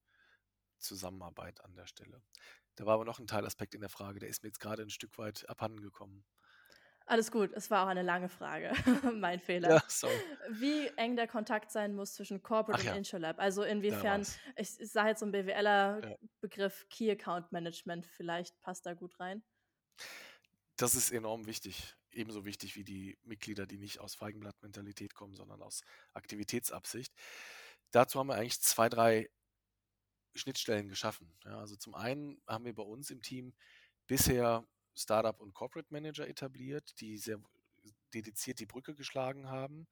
Zusammenarbeit an der Stelle. Da war aber noch ein Teilaspekt in der Frage, der ist mir jetzt gerade ein Stück weit abhanden gekommen. Alles gut, es war auch eine lange Frage. (laughs) mein Fehler. Ja, sorry. Wie eng der Kontakt sein muss zwischen Corporate Ach und ja. Intralab. Also inwiefern, ich, ich sage jetzt so ein BWLer-Begriff ja. Key Account Management, vielleicht passt da gut rein. Das ist enorm wichtig. Ebenso wichtig wie die Mitglieder, die nicht aus Feigenblatt-Mentalität kommen, sondern aus Aktivitätsabsicht. Dazu haben wir eigentlich zwei, drei Schnittstellen geschaffen. Ja, also zum einen haben wir bei uns im Team bisher Startup und Corporate Manager etabliert, die sehr dediziert die Brücke geschlagen haben,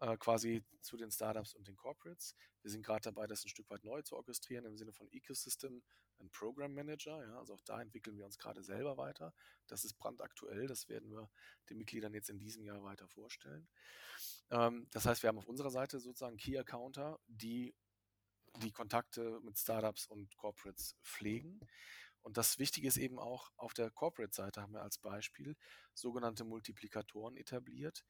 äh, quasi zu den Startups und den Corporates. Wir sind gerade dabei, das ein Stück weit neu zu orchestrieren im Sinne von Ecosystem und Program Manager. Ja, also auch da entwickeln wir uns gerade selber weiter. Das ist brandaktuell, das werden wir den Mitgliedern jetzt in diesem Jahr weiter vorstellen. Ähm, das heißt, wir haben auf unserer Seite sozusagen Key Accounter, die die Kontakte mit Startups und Corporates pflegen. Und das Wichtige ist eben auch, auf der Corporate-Seite haben wir als Beispiel sogenannte Multiplikatoren etabliert,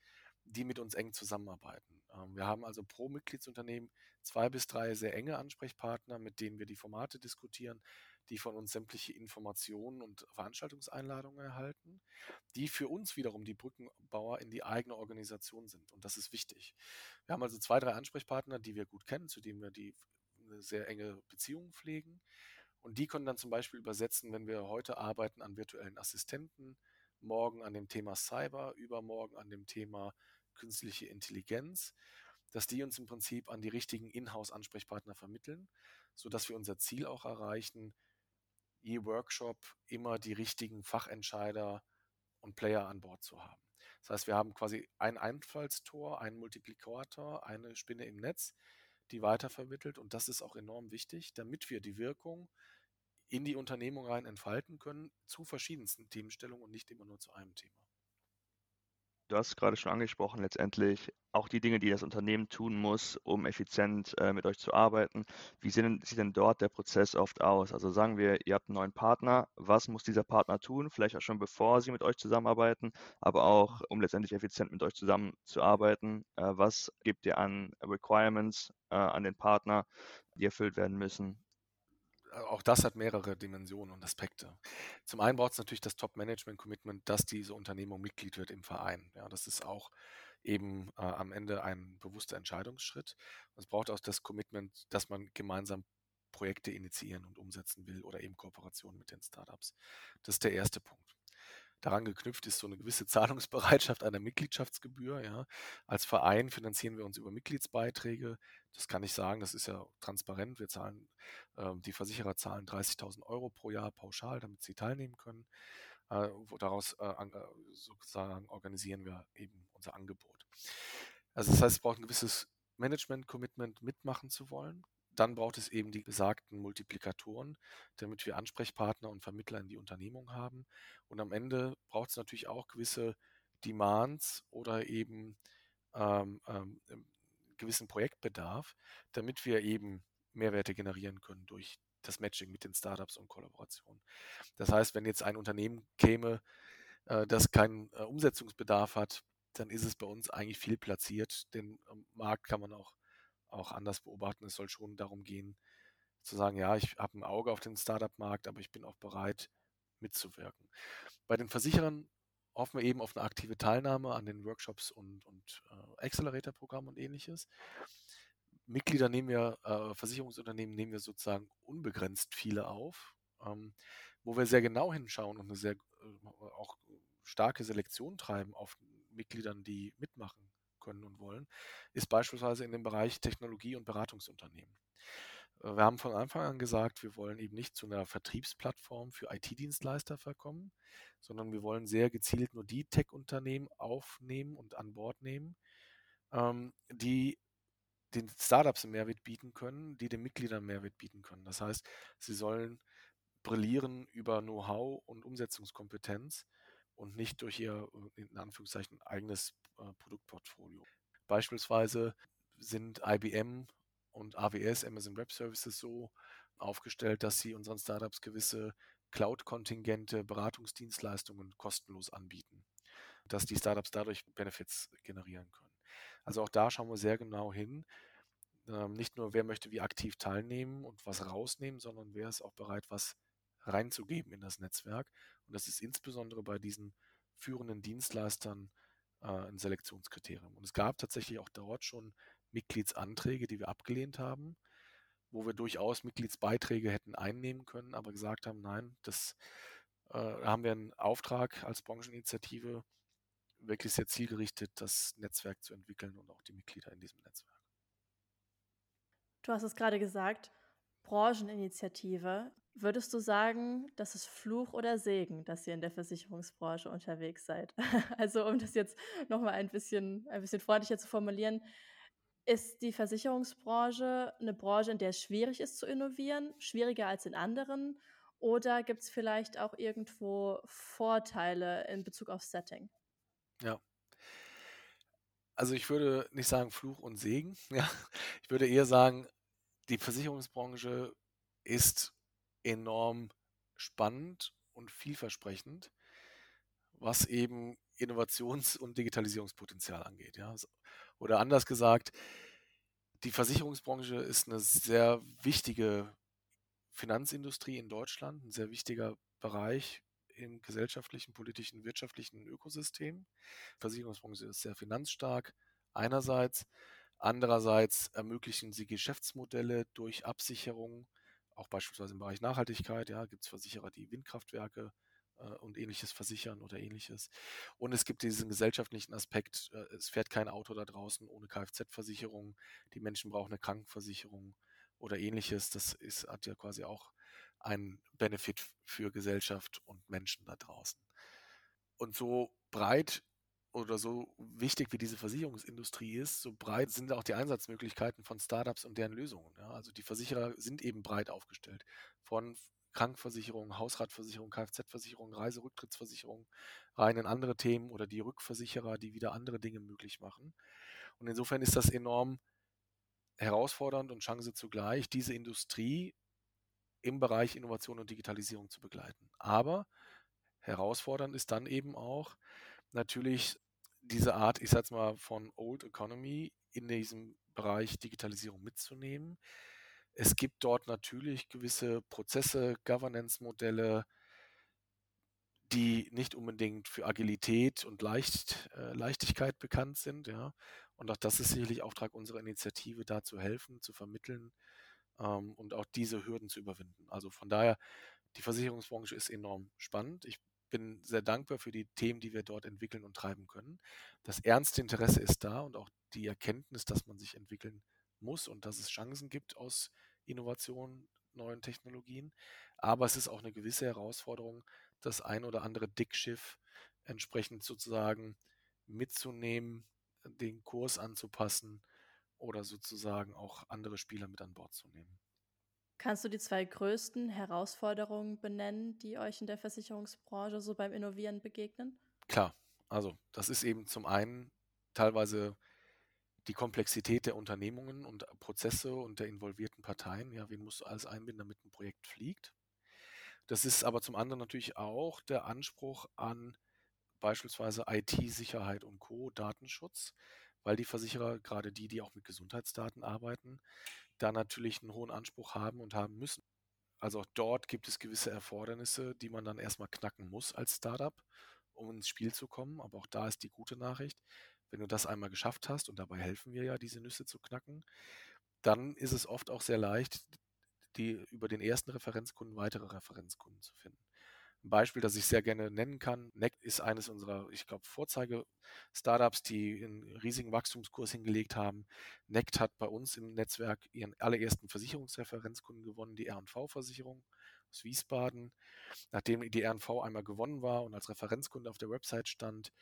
die mit uns eng zusammenarbeiten. Ähm, wir haben also pro Mitgliedsunternehmen zwei bis drei sehr enge Ansprechpartner, mit denen wir die Formate diskutieren, die von uns sämtliche Informationen und Veranstaltungseinladungen erhalten, die für uns wiederum die Brückenbauer in die eigene Organisation sind. Und das ist wichtig. Wir haben also zwei, drei Ansprechpartner, die wir gut kennen, zu denen wir die eine sehr enge Beziehung pflegen und die können dann zum Beispiel übersetzen, wenn wir heute arbeiten an virtuellen Assistenten, morgen an dem Thema Cyber, übermorgen an dem Thema künstliche Intelligenz, dass die uns im Prinzip an die richtigen Inhouse-Ansprechpartner vermitteln, sodass wir unser Ziel auch erreichen, je Workshop immer die richtigen Fachentscheider und Player an Bord zu haben. Das heißt, wir haben quasi ein Einfallstor, einen Multiplikator, eine Spinne im Netz, die weitervermittelt und das ist auch enorm wichtig, damit wir die Wirkung in die Unternehmung rein entfalten können, zu verschiedensten Themenstellungen und nicht immer nur zu einem Thema. Du hast gerade schon angesprochen, letztendlich auch die Dinge, die das Unternehmen tun muss, um effizient äh, mit euch zu arbeiten. Wie sieht sieht denn dort der Prozess oft aus? Also sagen wir, ihr habt einen neuen Partner. Was muss dieser Partner tun? Vielleicht auch schon bevor sie mit euch zusammenarbeiten, aber auch um letztendlich effizient mit euch zusammenzuarbeiten. Äh, was gebt ihr an Requirements äh, an den Partner, die erfüllt werden müssen? Auch das hat mehrere Dimensionen und Aspekte. Zum einen braucht es natürlich das Top-Management-Commitment, dass diese Unternehmung Mitglied wird im Verein. Ja, das ist auch eben äh, am Ende ein bewusster Entscheidungsschritt. Es braucht auch das Commitment, dass man gemeinsam Projekte initiieren und umsetzen will oder eben Kooperationen mit den Startups. Das ist der erste Punkt. Daran geknüpft ist so eine gewisse Zahlungsbereitschaft einer Mitgliedschaftsgebühr. Ja. Als Verein finanzieren wir uns über Mitgliedsbeiträge. Das kann ich sagen, das ist ja transparent. Wir zahlen, äh, die Versicherer zahlen 30.000 Euro pro Jahr pauschal, damit sie teilnehmen können. Äh, daraus äh, äh, sozusagen organisieren wir eben unser Angebot. Also das heißt, es braucht ein gewisses Management-Commitment mitmachen zu wollen. Dann braucht es eben die besagten Multiplikatoren, damit wir Ansprechpartner und Vermittler in die Unternehmung haben. Und am Ende braucht es natürlich auch gewisse Demands oder eben ähm, ähm, gewissen Projektbedarf, damit wir eben Mehrwerte generieren können durch das Matching mit den Startups und Kollaborationen. Das heißt, wenn jetzt ein Unternehmen käme, äh, das keinen äh, Umsetzungsbedarf hat, dann ist es bei uns eigentlich viel platziert. Den ähm, Markt kann man auch auch anders beobachten. Es soll schon darum gehen, zu sagen, ja, ich habe ein Auge auf den Startup-Markt, aber ich bin auch bereit, mitzuwirken. Bei den Versicherern hoffen wir eben auf eine aktive Teilnahme an den Workshops und, und äh, Accelerator-Programmen und ähnliches. Mitglieder nehmen wir, äh, Versicherungsunternehmen nehmen wir sozusagen unbegrenzt viele auf, ähm, wo wir sehr genau hinschauen und eine sehr äh, auch starke Selektion treiben auf Mitgliedern, die mitmachen können und wollen, ist beispielsweise in dem Bereich Technologie- und Beratungsunternehmen. Äh, wir haben von Anfang an gesagt, wir wollen eben nicht zu einer Vertriebsplattform für IT-Dienstleister verkommen, sondern wir wollen sehr gezielt nur die Tech-Unternehmen aufnehmen und an Bord nehmen, ähm, die den Startups einen Mehrwert bieten können, die den Mitgliedern Mehrwert bieten können. Das heißt, sie sollen brillieren über Know-how und Umsetzungskompetenz und nicht durch ihr, in Anführungszeichen, eigenes äh, Produktportfolio. Beispielsweise sind IBM und AWS, Amazon Web Services, so aufgestellt, dass sie unseren Startups gewisse Cloud-Kontingente, Beratungsdienstleistungen kostenlos anbieten, dass die Startups dadurch Benefits generieren können. Also auch da schauen wir sehr genau hin. Ähm, nicht nur, wer möchte wie aktiv teilnehmen und was rausnehmen, sondern wer ist auch bereit, was reinzugeben in das Netzwerk. Und das ist insbesondere bei diesen führenden Dienstleistern äh, ein Selektionskriterium. Und es gab tatsächlich auch dort schon Mitgliedsanträge, die wir abgelehnt haben, wo wir durchaus Mitgliedsbeiträge hätten einnehmen können, aber gesagt haben, nein, das äh, haben wir einen Auftrag als Brancheninitiative, wirklich sehr zielgerichtet das Netzwerk zu entwickeln und auch die Mitglieder in diesem Netzwerk. Du hast es gerade gesagt, Brancheninitiative. Würdest du sagen, das ist Fluch oder Segen, dass ihr in der Versicherungsbranche unterwegs seid? (laughs) Also um das jetzt nochmal ein bisschen, ein bisschen freundlicher zu formulieren, ist die Versicherungsbranche eine Branche, in der es schwierig ist zu innovieren, schwieriger als in anderen? Oder gibt es vielleicht auch irgendwo Vorteile in Bezug auf Setting? Ja. Also ich würde nicht sagen Fluch und Segen. (laughs) Ja. Ich würde eher sagen, die Versicherungsbranche ist enorm spannend und vielversprechend, was eben Innovations- und Digitalisierungspotenzial angeht. Ja. Oder anders gesagt, die Versicherungsbranche ist eine sehr wichtige Finanzindustrie in Deutschland, ein sehr wichtiger Bereich im gesellschaftlichen, politischen, wirtschaftlichen Ökosystem. Versicherungsbranche ist sehr finanzstark einerseits, andererseits ermöglichen sie Geschäftsmodelle durch Absicherung, auch beispielsweise im Bereich Nachhaltigkeit. Ja, gibt es Versicherer, die Windkraftwerke äh, und ähnliches versichern oder ähnliches. Und es gibt diesen gesellschaftlichen Aspekt, äh, es fährt kein Auto da draußen ohne Kfz-Versicherung, die Menschen brauchen eine Krankenversicherung oder ähnliches. Das ist, hat ja quasi auch einen Benefit für Gesellschaft und Menschen da draußen. Und so breit oder so wichtig wie diese Versicherungsindustrie ist, so breit sind auch die Einsatzmöglichkeiten von Startups und deren Lösungen. Ja, also die Versicherer sind eben breit aufgestellt. Von Krankenversicherung, Hausratversicherung, Kfz-Versicherung, Reiserücktrittsversicherung rein in andere Themen oder die Rückversicherer, die wieder andere Dinge möglich machen. Und insofern ist das enorm herausfordernd und Chance zugleich, diese Industrie im Bereich Innovation und Digitalisierung zu begleiten. Aber herausfordernd ist dann eben auch natürlich diese Art, ich sag's mal, von Old Economy in diesem Bereich Digitalisierung mitzunehmen. Es gibt dort natürlich gewisse Prozesse, Governance-Modelle, die nicht unbedingt für Agilität und Leicht, äh, Leichtigkeit bekannt sind. Ja. Und auch das ist sicherlich Auftrag unserer Initiative, da zu helfen, zu vermitteln ähm, und auch diese Hürden zu überwinden. Also von daher, die Versicherungsbranche ist enorm spannend. Ich bin sehr dankbar für die Themen, die wir dort entwickeln und treiben können. Das ernste Interesse ist da und auch die Erkenntnis, dass man sich entwickeln muss und dass es Chancen gibt aus Innovationen, neuen Technologien. Aber es ist auch eine gewisse Herausforderung, das ein oder andere Dickschiff entsprechend sozusagen mitzunehmen, den Kurs anzupassen oder sozusagen auch andere Spieler mit an Bord zu nehmen. Kannst du die zwei größten Herausforderungen benennen, die euch in der Versicherungsbranche so beim Innovieren begegnen? Klar, also das ist eben zum einen teilweise die Komplexität der Unternehmungen und Prozesse und der involvierten Parteien. Ja, wen musst du alles einbinden, damit ein Projekt fliegt? Das ist aber zum anderen natürlich auch der Anspruch an beispielsweise IT-Sicherheit und Co., Datenschutz, weil die Versicherer, gerade die, die auch mit Gesundheitsdaten arbeiten, da natürlich einen hohen Anspruch haben und haben müssen. Also auch dort gibt es gewisse Erfordernisse, die man dann erstmal knacken muss als Startup, um ins Spiel zu kommen. Aber auch da ist die gute Nachricht, wenn du das einmal geschafft hast, und dabei helfen wir ja, diese Nüsse zu knacken, dann ist es oft auch sehr leicht, die über den ersten Referenzkunden weitere Referenzkunden zu finden. Ein Beispiel, das ich sehr gerne nennen kann, NECT ist eines unserer, ich glaube, Vorzeige-Startups, die einen riesigen Wachstumskurs hingelegt haben. NECT hat bei uns im Netzwerk ihren allerersten Versicherungsreferenzkunden gewonnen, die R&V-Versicherung aus Wiesbaden. Nachdem die R&V einmal gewonnen war und als Referenzkunde auf der Website stand,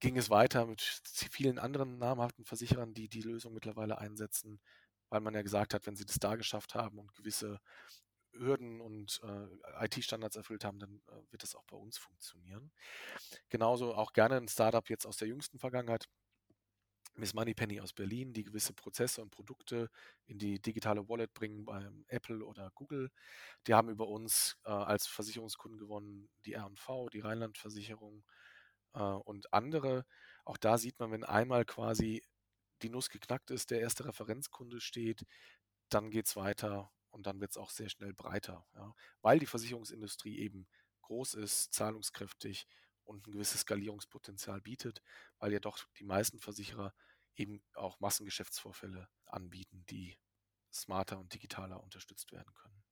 ging es weiter mit vielen anderen namhaften Versicherern, die die Lösung mittlerweile einsetzen, weil man ja gesagt hat, wenn sie das da geschafft haben und gewisse Hürden und äh, IT-Standards erfüllt haben, dann äh, wird das auch bei uns funktionieren. Genauso auch gerne ein Startup jetzt aus der jüngsten Vergangenheit, Miss Moneypenny aus Berlin, die gewisse Prozesse und Produkte in die digitale Wallet bringen beim Apple oder Google. Die haben über uns äh, als Versicherungskunden gewonnen, die R&V, die Rheinland-Versicherung äh, und andere. Auch da sieht man, wenn einmal quasi die Nuss geknackt ist, der erste Referenzkunde steht, dann geht es weiter und dann wird es auch sehr schnell breiter, ja, weil die Versicherungsindustrie eben groß ist, zahlungskräftig und ein gewisses Skalierungspotenzial bietet, weil ja doch die meisten Versicherer eben auch Massengeschäftsvorfälle anbieten, die smarter und digitaler unterstützt werden können.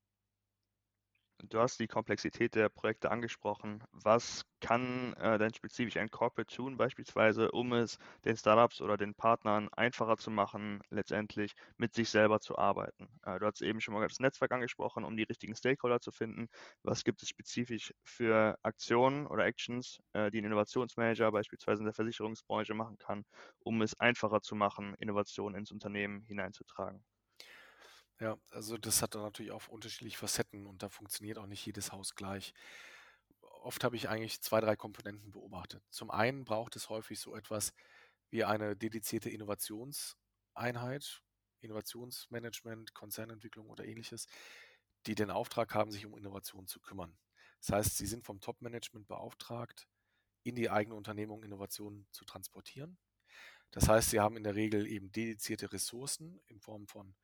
Du hast die Komplexität der Projekte angesprochen. Was kann äh, denn spezifisch ein Corporate tun, beispielsweise, um es den Startups oder den Partnern einfacher zu machen, letztendlich mit sich selber zu arbeiten? Äh, du hast eben schon mal das Netzwerk angesprochen, um die richtigen Stakeholder zu finden. Was gibt es spezifisch für Aktionen oder Actions, äh, die ein Innovationsmanager beispielsweise in der Versicherungsbranche machen kann, um es einfacher zu machen, Innovationen ins Unternehmen hineinzutragen? Ja, also das hat dann natürlich auch unterschiedliche Facetten und da funktioniert auch nicht jedes Haus gleich. Oft habe ich eigentlich zwei, drei Komponenten beobachtet. Zum einen braucht es häufig so etwas wie eine dedizierte Innovationseinheit, Innovationsmanagement, Konzernentwicklung oder ähnliches, die den Auftrag haben, sich um Innovation zu kümmern. Das heißt, sie sind vom Top-Management beauftragt, in die eigene Unternehmung Innovationen zu transportieren. Das heißt, sie haben in der Regel eben dedizierte Ressourcen in Form von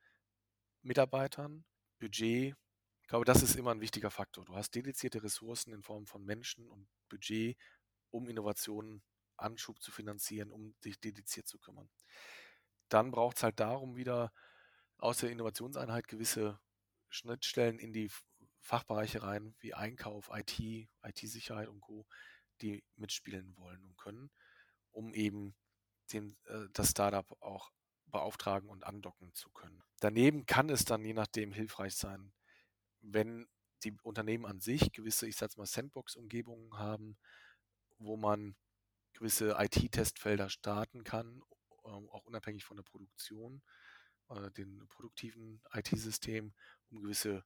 Mitarbeitern, Budget. Ich glaube, das ist immer ein wichtiger Faktor. Du hast dedizierte Ressourcen in Form von Menschen und Budget, um Innovationen, Anschub zu finanzieren, um dich dediziert zu kümmern. Dann braucht es halt darum wieder aus der Innovationseinheit gewisse Schnittstellen in die Fachbereiche rein, wie Einkauf, IT, IT-Sicherheit und Co., die mitspielen wollen und können, um eben den, äh, das Startup auch beauftragen und andocken zu können. Daneben kann es dann je nachdem hilfreich sein, wenn die Unternehmen an sich gewisse, ich sage mal, Sandbox-Umgebungen haben, wo man gewisse IT-Testfelder starten kann, ähm, auch unabhängig von der Produktion, äh, den produktiven IT-System, um gewisse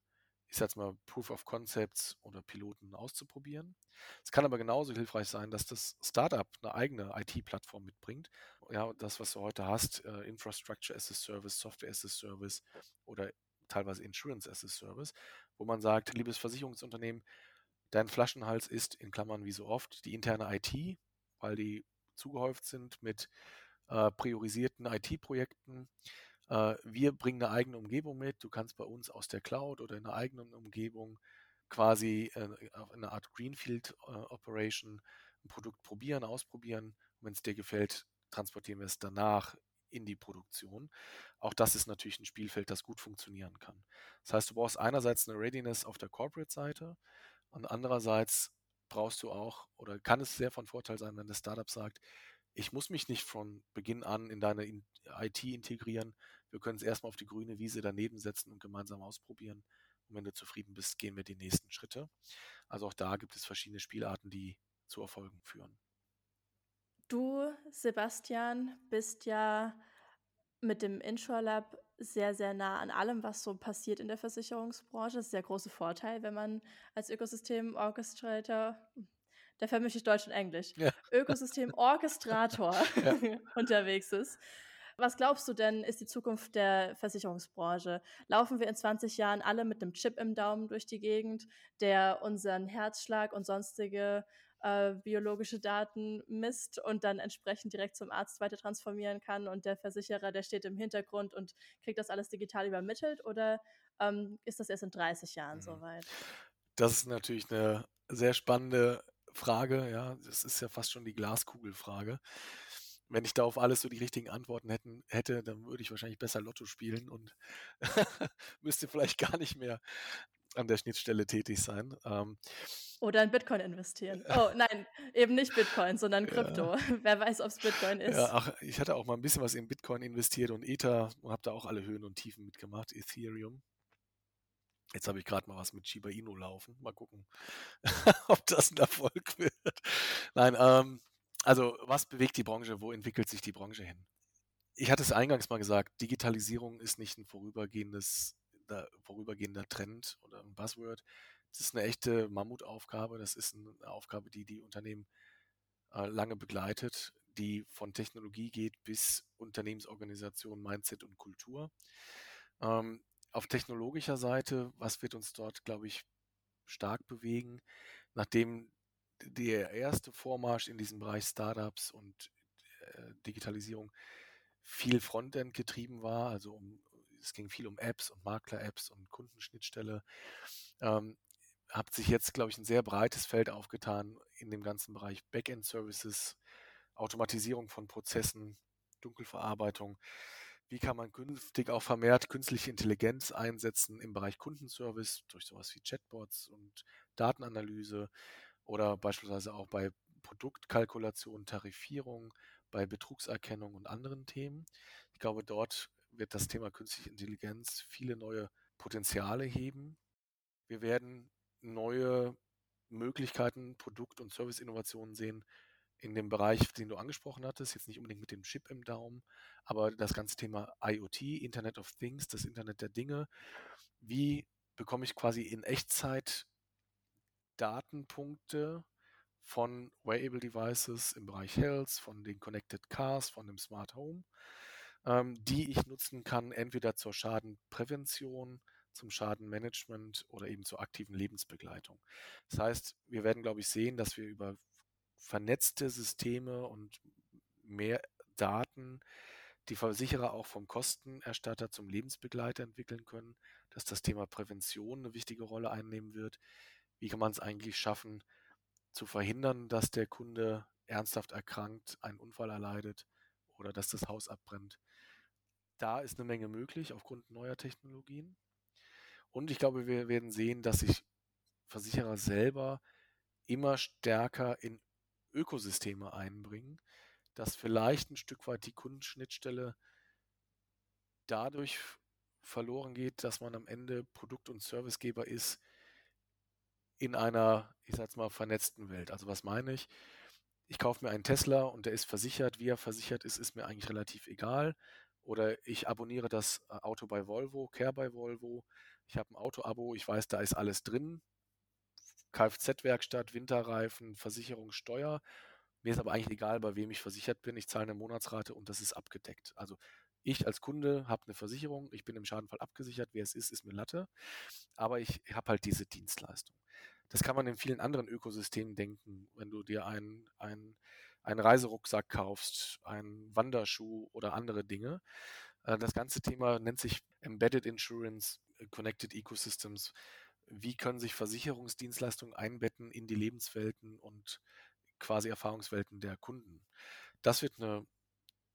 ich sage mal, Proof of Concepts oder Piloten auszuprobieren. Es kann aber genauso hilfreich sein, dass das Startup eine eigene IT-Plattform mitbringt. Ja, das, was du heute hast, äh, Infrastructure as a Service, Software as a Service oder teilweise Insurance as a Service, wo man sagt, liebes Versicherungsunternehmen, dein Flaschenhals ist in Klammern wie so oft die interne IT, weil die zugehäuft sind mit äh, priorisierten IT-Projekten äh, wir bringen eine eigene Umgebung mit. Du kannst bei uns aus der Cloud oder in einer eigenen Umgebung quasi äh, eine Art Greenfield äh, Operation ein Produkt probieren, ausprobieren. Wenn es dir gefällt, transportieren wir es danach in die Produktion. Auch das ist natürlich ein Spielfeld, das gut funktionieren kann. Das heißt, du brauchst einerseits eine Readiness auf der Corporate-Seite und andererseits brauchst du auch oder kann es sehr von Vorteil sein, wenn das Startup sagt, ich muss mich nicht von Beginn an in deine IT integrieren. Wir können es erstmal auf die grüne Wiese daneben setzen und gemeinsam ausprobieren. Und wenn du zufrieden bist, gehen wir die nächsten Schritte. Also auch da gibt es verschiedene Spielarten, die zu Erfolgen führen. Du, Sebastian, bist ja mit dem InsurLab sehr, sehr nah an allem, was so passiert in der Versicherungsbranche. Das ist der große Vorteil, wenn man als Ökosystem-Orchestrator da vermische ich Deutsch und Englisch, ja. Ökosystem-Orchestrator (laughs) ja. (laughs) unterwegs ist. Was glaubst du denn, ist die Zukunft der Versicherungsbranche? Laufen wir in 20 Jahren alle mit einem Chip im Daumen durch die Gegend, der unseren Herzschlag und sonstige äh, biologische Daten misst und dann entsprechend direkt zum Arzt weiter transformieren kann und der Versicherer, der steht im Hintergrund und kriegt das alles digital übermittelt oder ähm, ist das erst in 30 Jahren mhm. soweit? Das ist natürlich eine sehr spannende Frage, ja, das ist ja fast schon die Glaskugelfrage. Wenn ich da auf alles so die richtigen Antworten hätten, hätte, dann würde ich wahrscheinlich besser Lotto spielen und (laughs) müsste vielleicht gar nicht mehr an der Schnittstelle tätig sein. Ähm, Oder in Bitcoin investieren. Oh nein, eben nicht Bitcoin, sondern Krypto. Ja. (laughs) Wer weiß, ob es Bitcoin ist. Ja, ach, ich hatte auch mal ein bisschen was in Bitcoin investiert und Ether und habe da auch alle Höhen und Tiefen mitgemacht, Ethereum. Jetzt habe ich gerade mal was mit Shiba Inu laufen. Mal gucken, (laughs) ob das ein Erfolg wird. Nein, ähm, also was bewegt die Branche? Wo entwickelt sich die Branche hin? Ich hatte es eingangs mal gesagt, Digitalisierung ist nicht ein vorübergehendes, da, vorübergehender Trend oder ein Buzzword. Das ist eine echte Mammutaufgabe. Das ist eine Aufgabe, die die Unternehmen äh, lange begleitet. die von Technologie geht bis Unternehmensorganisation, Mindset und Kultur. Ähm, auf technologischer Seite, was wird uns dort, glaube ich, stark bewegen, nachdem der erste Vormarsch in diesem Bereich Startups und äh, Digitalisierung viel Frontend getrieben war, also um, es ging viel um Apps und Makler-Apps und Kundenschnittstelle, ähm, hat sich jetzt, glaube ich, ein sehr breites Feld aufgetan in dem ganzen Bereich Backend-Services, Automatisierung von Prozessen, Dunkelverarbeitung. Wie kann man künftig auch vermehrt künstliche Intelligenz einsetzen im Bereich Kundenservice durch sowas wie Chatbots und Datenanalyse oder beispielsweise auch bei Produktkalkulation, Tarifierung, bei Betrugserkennung und anderen Themen. Ich glaube, dort wird das Thema künstliche Intelligenz viele neue Potenziale heben. Wir werden neue Möglichkeiten, Produkt- und Serviceinnovationen sehen in dem Bereich, den du angesprochen hattest, jetzt nicht unbedingt mit dem Chip im Daumen, aber das ganze Thema IoT, Internet of Things, das Internet der Dinge. Wie bekomme ich quasi in Echtzeit Datenpunkte von Wearable Devices im Bereich Health, von den Connected Cars, von dem Smart Home, ähm, die ich nutzen kann, entweder zur Schadenprävention, zum Schadenmanagement oder eben zur aktiven Lebensbegleitung. Das heißt, wir werden, glaube ich, sehen, dass wir über vernetzte Systeme und mehr Daten die Versicherer auch vom Kostenerstatter zum Lebensbegleiter entwickeln können, dass das Thema Prävention eine wichtige Rolle einnehmen wird. Wie kann man es eigentlich schaffen, zu verhindern, dass der Kunde ernsthaft erkrankt, einen Unfall erleidet oder dass das Haus abbrennt? Da ist eine Menge möglich aufgrund neuer Technologien. Und ich glaube, wir werden sehen, dass sich Versicherer selber immer stärker in Ökosysteme einbringen, dass vielleicht ein Stück weit die Kundenschnittstelle dadurch verloren geht, dass man am Ende Produkt- und Servicegeber ist in einer, ich sag's mal, vernetzten Welt. Also was meine ich? Ich kaufe mir einen Tesla und der ist versichert. Wie er versichert ist, ist mir eigentlich relativ egal. Oder ich abonniere das äh, Auto bei Volvo, Care bei Volvo. Ich habe ein Auto-Abo, ich weiß, da ist alles drin. Kfz-Werkstatt, Winterreifen, Versicherung, Steuer. Mir ist aber eigentlich egal, bei wem ich versichert bin. Ich zahle eine Monatsrate und das ist abgedeckt. Also ich als Kunde habe eine Versicherung, ich bin im Schadenfall abgesichert. Wer es ist, ist mir Latte. Aber ich habe halt diese Dienstleistung. Das kann man in vielen anderen Ökosystemen denken. Wenn du dir einen, einen, einen Reiserucksack kaufst, einen Wanderschuh oder andere Dinge. Äh, das ganze Thema nennt sich Embedded Insurance, äh, Connected Ecosystems wie können sich Versicherungsdienstleistungen einbetten in die Lebenswelten und quasi Erfahrungswelten der Kunden? Das wird eine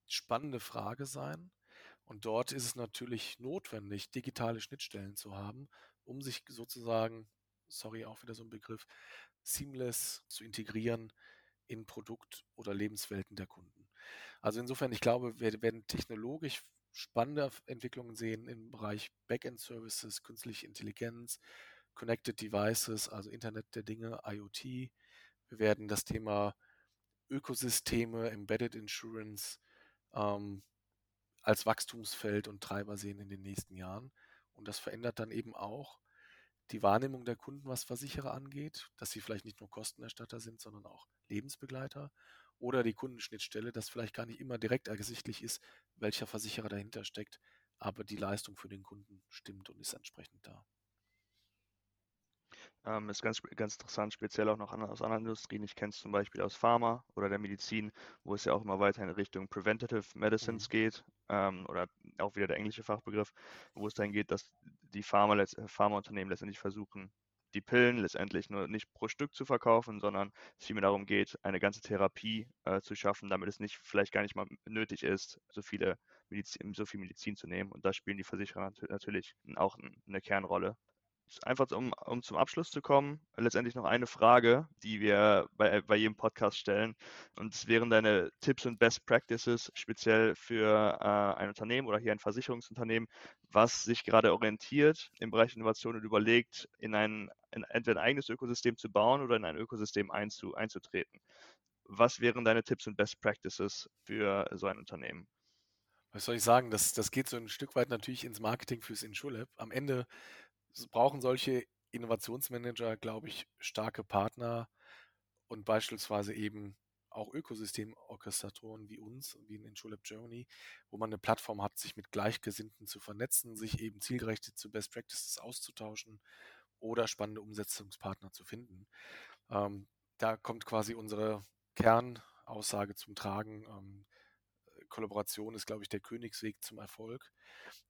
spannende Frage sein. Und dort ist es natürlich notwendig, digitale Schnittstellen zu haben, um sich sozusagen, sorry, auch wieder so ein Begriff, seamless zu integrieren in Produkt- oder Lebenswelten der Kunden. Also insofern, ich glaube, wir werden technologisch spannende Entwicklungen sehen im Bereich Backend-Services, künstliche Intelligenz, Connected Devices, also Internet der Dinge, IoT. Wir werden das Thema Ökosysteme, Embedded Insurance ähm, als Wachstumsfeld und Treiber sehen in den nächsten Jahren. Und das verändert dann eben auch die Wahrnehmung der Kunden, was Versicherer angeht, dass sie vielleicht nicht nur Kostenerstatter sind, sondern auch Lebensbegleiter. Oder die Kundenschnittstelle, dass vielleicht gar nicht immer direkt ersichtlich ist, welcher Versicherer dahinter steckt, aber die Leistung für den Kunden stimmt und ist entsprechend da. Ähm, ist ganz, ganz interessant, speziell auch noch aus anderen Industrien. Ich kenne es zum Beispiel aus Pharma oder der Medizin, wo es ja auch immer weiter in Richtung Preventative Medicines mhm. geht ähm, oder auch wieder der englische Fachbegriff, wo es dann geht, dass die Pharma, Pharmaunternehmen letztendlich versuchen, die Pillen letztendlich nur nicht pro Stück zu verkaufen, sondern es vielmehr darum geht, eine ganze Therapie äh, zu schaffen, damit es nicht vielleicht gar nicht mal nötig ist, so viele Medizin, so viel Medizin zu nehmen. Und da spielen die Versicherer natürlich auch eine Kernrolle einfach um, um zum Abschluss zu kommen, letztendlich noch eine Frage, die wir bei, bei jedem Podcast stellen. Und es wären deine Tipps und Best Practices speziell für äh, ein Unternehmen oder hier ein Versicherungsunternehmen, was sich gerade orientiert im Bereich Innovation und überlegt, in ein in entweder ein eigenes Ökosystem zu bauen oder in ein Ökosystem einzu, einzutreten. Was wären deine Tipps und Best Practices für so ein Unternehmen? Was soll ich sagen? Das, das geht so ein Stück weit natürlich ins Marketing fürs InsurLab. Am Ende brauchen solche Innovationsmanager, glaube ich, starke Partner und beispielsweise eben auch Ökosystemorchestratoren wie uns, wie in InsurLab Germany, wo man eine Plattform hat, sich mit Gleichgesinnten zu vernetzen, sich eben zielgerichtet zu Best Practices auszutauschen oder spannende Umsetzungspartner zu finden. Ähm, da kommt quasi unsere Kernaussage zum Tragen. Ähm, Kollaboration ist, glaube ich, der Königsweg zum Erfolg.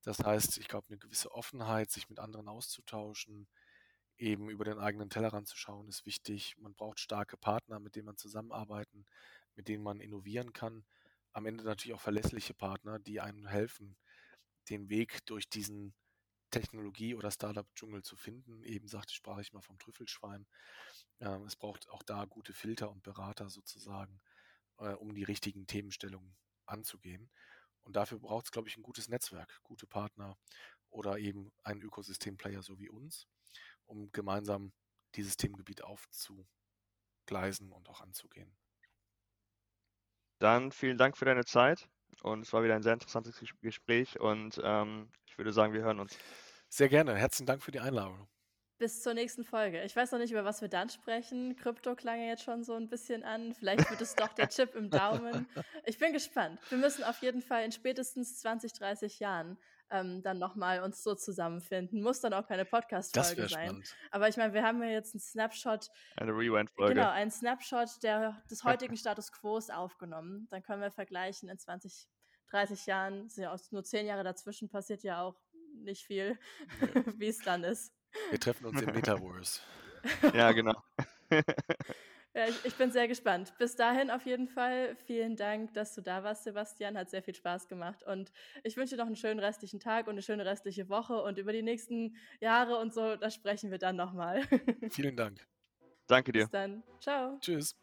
Das heißt, ich glaube, eine gewisse Offenheit, sich mit anderen auszutauschen, eben über den eigenen Tellerrand zu schauen, ist wichtig. Man braucht starke Partner, mit denen man zusammenarbeiten, mit denen man innovieren kann. Am Ende natürlich auch verlässliche Partner, die einem helfen, den Weg durch diesen Technologie- oder Startup-Dschungel zu finden. Eben sagte, sprach ich mal vom Trüffelschwein. Ähm, es braucht auch da gute Filter und Berater sozusagen, äh, um die richtigen Themenstellungen anzugehen. Und dafür braucht es, glaube ich, ein gutes Netzwerk, gute Partner oder eben einen Ökosystemplayer so wie uns, um gemeinsam dieses Themengebiet aufzugleisen und auch anzugehen. Dann vielen Dank für deine Zeit und es war wieder ein sehr interessantes Gespräch und ähm, ich würde sagen, wir hören uns. Sehr gerne. Herzlichen Dank für die Einladung. Bis zur nächsten Folge. Ich weiß noch nicht, über was wir dann sprechen. Krypto klang ja jetzt schon so ein bisschen an. Vielleicht wird es doch der Chip im Daumen. Ich bin gespannt. Wir müssen auf jeden Fall in spätestens 20, 30 Jahren ähm, dann nochmal uns so zusammenfinden. Muss dann auch keine Podcast-Folge sein. Spannend. Aber ich meine, wir haben ja jetzt einen Snapshot. Eine Rewind-Folge. Genau, einen Snapshot der, des heutigen (laughs) Status Quo aufgenommen. Dann können wir vergleichen in 20, 30 Jahren. Sind ja auch nur 10 Jahre dazwischen, passiert ja auch nicht viel, (laughs) wie es dann ist. Wir treffen uns im Metaverse. ja, genau. ja, ich, ich, bin sehr gespannt. Bis dahin auf jeden Fall vielen Dank, dass du da warst, Sebastian. Hat sehr viel Spaß gemacht. Und ich wünsche dir noch einen schönen restlichen Tag und eine schöne restliche Woche. Und über die nächsten Jahre und so, da sprechen wir dann nochmal. vielen Dank. Danke dir. Bis dann. Ciao. Tschüss.